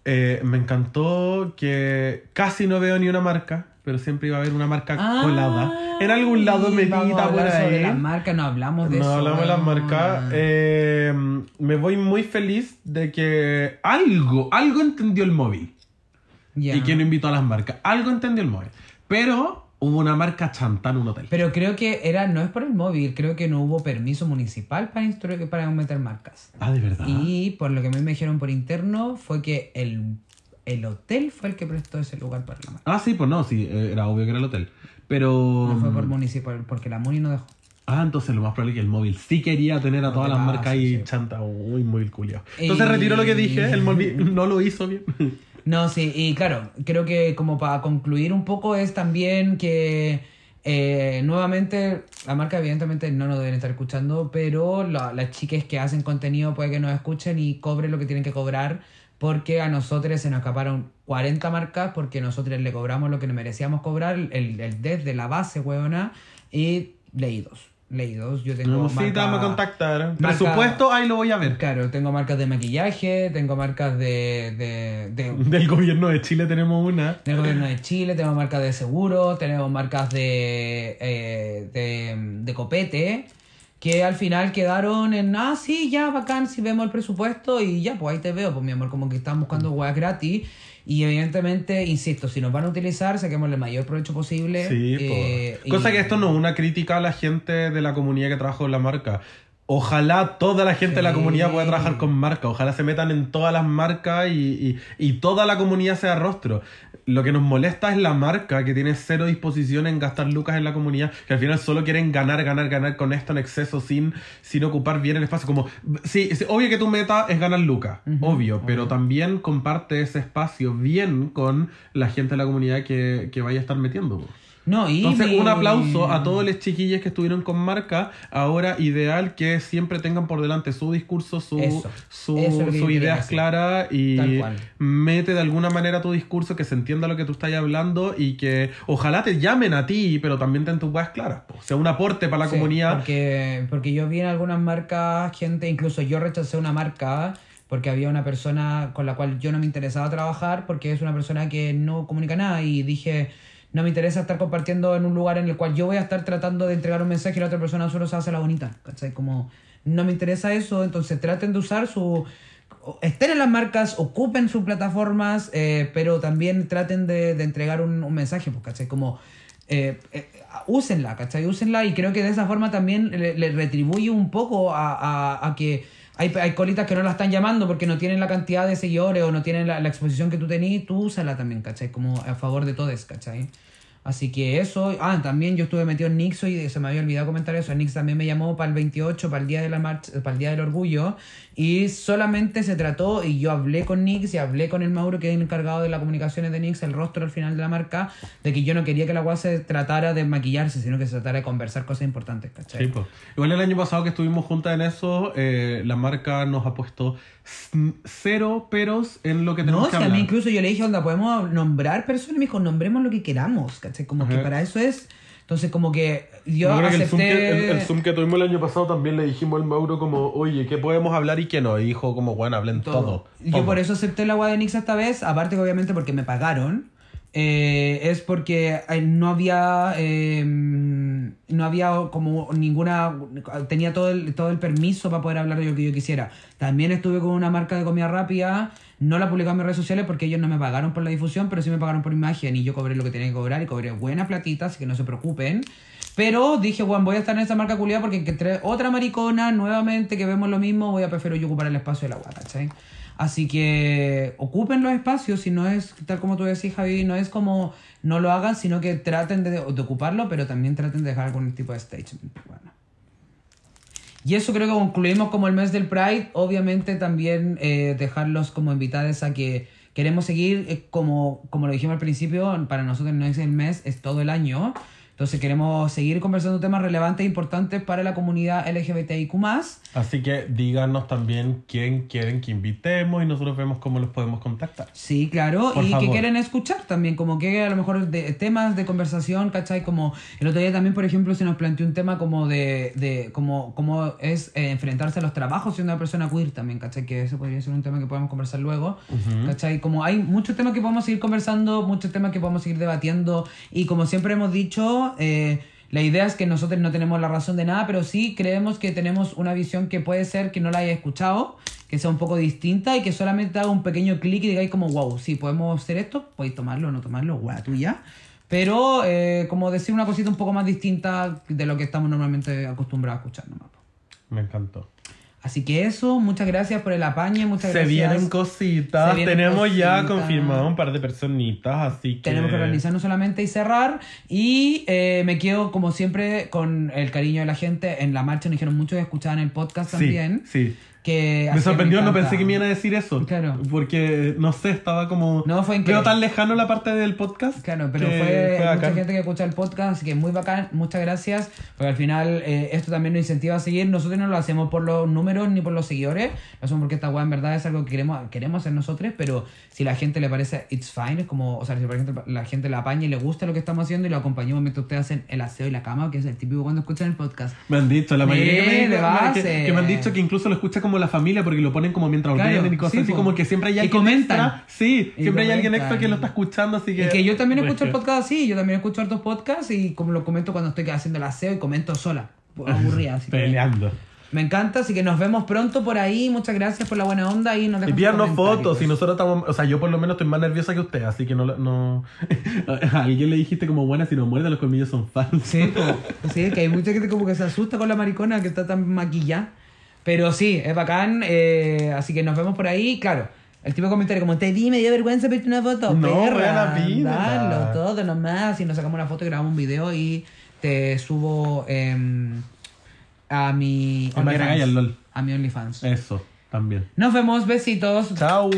Eh, me encantó que casi no veo ni una marca, pero siempre iba a haber una marca Ah, colada. En algún lado y metida por ahí. las marcas, no hablamos de No eso. hablamos de las marcas. Eh, me voy muy feliz de que algo, algo entendió el móvil. Y que no invitó a las marcas. Algo entendió el móvil. Pero hubo una marca chanta en un hotel. Pero creo que era, no es por el móvil, creo que no hubo permiso municipal para, para meter marcas. Ah, de verdad. Y por lo que a mí me dijeron por interno fue que el, el hotel fue el que prestó ese lugar para la marca. Ah, sí, pues no, sí, eh, era obvio que era el hotel. Pero. No fue por municipal, porque la Muni no dejó. Ah, entonces lo más probable es que el móvil sí quería tener a No todas te las marcas ahí sí. chanta. Uy, móvil culiao. Entonces Y- retiro lo que dije, el móvil no lo hizo bien. No, sí, y claro, creo que como para concluir un poco es también que eh, nuevamente la marca evidentemente no nos deben estar escuchando, pero la- las chicas que hacen contenido puede que nos escuchen y cobren lo que tienen que cobrar porque a nosotros se nos escaparon 40 marcas porque nosotros le cobramos lo que nos merecíamos cobrar, el, el desde la base, huevona, y leídos. Leídos, yo tengo No, sí, te marca- contactar. Presupuesto, ahí lo voy a ver. Claro, tengo marcas de maquillaje, tengo marcas de, de, de Del gobierno de Chile tenemos una. del gobierno de Chile, tenemos marcas de seguro, tenemos marcas de, eh, de, de copete, que al final quedaron en, ah, sí, ya, bacán, si vemos el presupuesto y ya, pues ahí te veo, pues mi amor, como que estamos buscando weas gratis. Y evidentemente, insisto, si nos van a utilizar, saquemos el mayor provecho posible. Sí, eh. Cosa y- que esto no es una crítica a la gente de la comunidad que trabaja con la marca. Ojalá toda la gente de la comunidad pueda trabajar con marca. Ojalá se metan en todas las marcas y, y- y toda la comunidad sea rostro. Lo que nos molesta es la marca que tiene cero disposición en gastar lucas en la comunidad, que al final solo quieren ganar, ganar, ganar con esto en exceso sin, sin ocupar bien el espacio. Como, sí, sí, obvio que tu meta es ganar lucas, obvio, pero también comparte ese espacio bien con la gente de la comunidad que, que vaya a estar metiendo. No, y Entonces, un aplauso a todos los chiquillos que estuvieron con marca. Ahora, ideal que siempre tengan por delante su discurso, su, Eso, su, eso es quería ideas claras y mete de alguna manera tu discurso, que se entienda lo que tú estás hablando y que ojalá te llamen a ti, pero también ten tus ideas claras. O sea, un aporte para la Sí, comunidad. Porque, porque yo vi en algunas marcas, gente, incluso yo rechacé una marca porque había una persona con la cual yo no me interesaba trabajar porque es una persona que no comunica nada y dije, no me interesa estar compartiendo en un lugar en el cual yo voy a estar tratando de entregar un mensaje y la otra persona solo se hace la bonita, ¿cachai? Como no me interesa eso, entonces traten de usar su... Estén en las marcas, ocupen sus plataformas, eh, pero también traten de, de entregar un, un mensaje, pues, ¿cachai? Como eh, eh, úsenla, ¿cachai? Úsenla y creo que de esa forma también le, le retribuye un poco a, a- a que hay, hay colitas que no la están llamando porque no tienen la cantidad de seguidores o no tienen la, exposición que tú tenías, tú úsala también, ¿cachai? Como a favor de todos, ¿cachai? Así que eso, ah, también yo estuve metido en Nixo y se me había olvidado comentar eso. Nix también me llamó para el 28, para el día de la marcha, para el día del orgullo. Y solamente se trató, y yo hablé con Nix y hablé con el Mauro, que es el encargado de las comunicaciones de Nix, el rostro al final de la marca, de que yo no quería que la guay se tratara de maquillarse, sino que se tratara de conversar cosas importantes, ¿cachai? Sí, po. Igual el año pasado que estuvimos juntas en eso, eh, la marca nos ha puesto cero peros en lo que tenemos No, que si a hablar. mí incluso yo le dije, onda, podemos nombrar personas, y me dijo, nombremos lo que queramos, ¿cachai? Como que para eso es. Entonces, como que yo Yo creo que el Zoom, acepté. que, el, el Zoom que tuvimos el año pasado también le dijimos al Mauro como, oye, ¿qué podemos hablar y qué no? Y dijo como, bueno, hablen todo. Yo todo. por eso acepté la agua de Nix esta vez, aparte que obviamente porque me pagaron. eh, es porque eh, no había eh, no había como ninguna tenía todo el, todo el permiso para poder hablar de lo que yo quisiera también estuve con una marca de comida rápida no la publicaba en mis redes sociales porque ellos no me pagaron por la difusión pero sí me pagaron por imagen y yo cobré lo que tenía que cobrar y cobré buena platita así que no se preocupen pero dije, bueno, voy a estar en esa marca culiada porque que entre otra maricona nuevamente que vemos lo mismo, voy a prefiero yo ocupar el espacio de la guata, ¿cachai? Así que ocupen los espacios, si no es tal como tú decís, Javi, no es como no lo hagan, sino que traten de, de ocuparlo, pero también traten de dejar algún tipo de statement. Bueno. Y eso creo que concluimos como el mes del Pride. Obviamente también eh, dejarlos como invitados a que queremos seguir, eh, como, como lo dijimos al principio, para nosotros no es el mes, es todo el año. Entonces queremos seguir conversando temas relevantes e importantes para la comunidad LGBTIQ+. Así que díganos también quién quieren que invitemos y nosotros vemos cómo los podemos contactar. Sí, claro, Por y favor. quieren escuchar también, como que a lo mejor de temas de conversación, ¿cachai? Como el otro día también, por ejemplo, se nos planteó un tema como de, de como, como es eh, enfrentarse a los trabajos siendo una persona queer también, ¿cachai? Que eso podría ser un tema que podemos conversar luego, ¿cachai? Como hay muchos temas que podemos seguir conversando, muchos temas que podemos seguir debatiendo, y como siempre hemos dicho, eh, la idea es que nosotros no tenemos la razón de nada, pero sí creemos que tenemos una visión que puede ser que no la haya escuchado, que sea un poco distinta y que solamente haga un pequeño clic y digáis como, wow, sí, podemos hacer esto, podéis tomarlo o no tomarlo, guau, tuya. Pero eh, como decir una cosita un poco más distinta de lo que estamos normalmente acostumbrados a escuchar nomás. Me encantó. Así que eso, muchas gracias por el apañe, muchas Se gracias. vienen cositas. Se vienen Tenemos ya cositas. confirmado un par de personitas, así que. Tenemos que organizarnos solamente y cerrar. Y eh, me quedo, como siempre, con el cariño de la gente. En la marcha nos dijeron mucho que escuchaban el podcast Sí, también. sí. Que, Me sorprendió, no encanta. pensé que me iban a decir eso. Claro. Porque, no sé, estaba como. No, fue increíble. Veo tan lejano la parte del podcast. Claro, pero que fue, mucha bacán. gente que escucha el podcast, así que muy bacán, muchas gracias, porque al final eh, esto también nos incentiva a seguir, nosotros no lo hacemos por los números ni por los seguidores, lo hacemos porque esta weá en verdad es algo que queremos, queremos hacer nosotros, pero si la gente le parece it's fine, es como, o sea, si por ejemplo la gente la apaña y le gusta lo que estamos haciendo y lo acompañamos mientras ustedes hacen el aseo y la cama, que es el típico cuando escuchan el podcast. Me han dicho, la mayoría que me, Sí, que- base. que, que me han dicho que incluso lo escucha como la familia porque lo ponen como mientras Claro, ordenan y cosas sí, así, po. como que siempre hay Y alguien comentan. extra. Sí, Y siempre hay alguien extra que lo está escuchando, así que. Es que yo también escucho el podcast así, yo también escucho hartos podcasts y como lo comento cuando estoy haciendo el aseo y comento sola, aburrida. Así que- Peleando. Me encanta, así que nos vemos pronto por ahí. Muchas gracias por la buena onda y nos Y comentarios. fotos, y nosotros estamos, o sea, yo por lo menos estoy más nerviosa que usted, así que no, no a alguien le dijiste como buena, si no muerde los colmillos son falsos. Sí, po. sí, que hay mucha gente como que se asusta con la maricona que está tan maquillada. Pero sí, es bacán, eh, así que nos vemos por ahí. Claro, el tipo de comentario como, te di, me dio vergüenza pedirte una foto. No, perra. Dalo, todo nomás. Y nos sacamos una foto y grabamos un video y te subo em, a mi A. A mi OnlyFans. Eso, también. Nos vemos, besitos. Chao.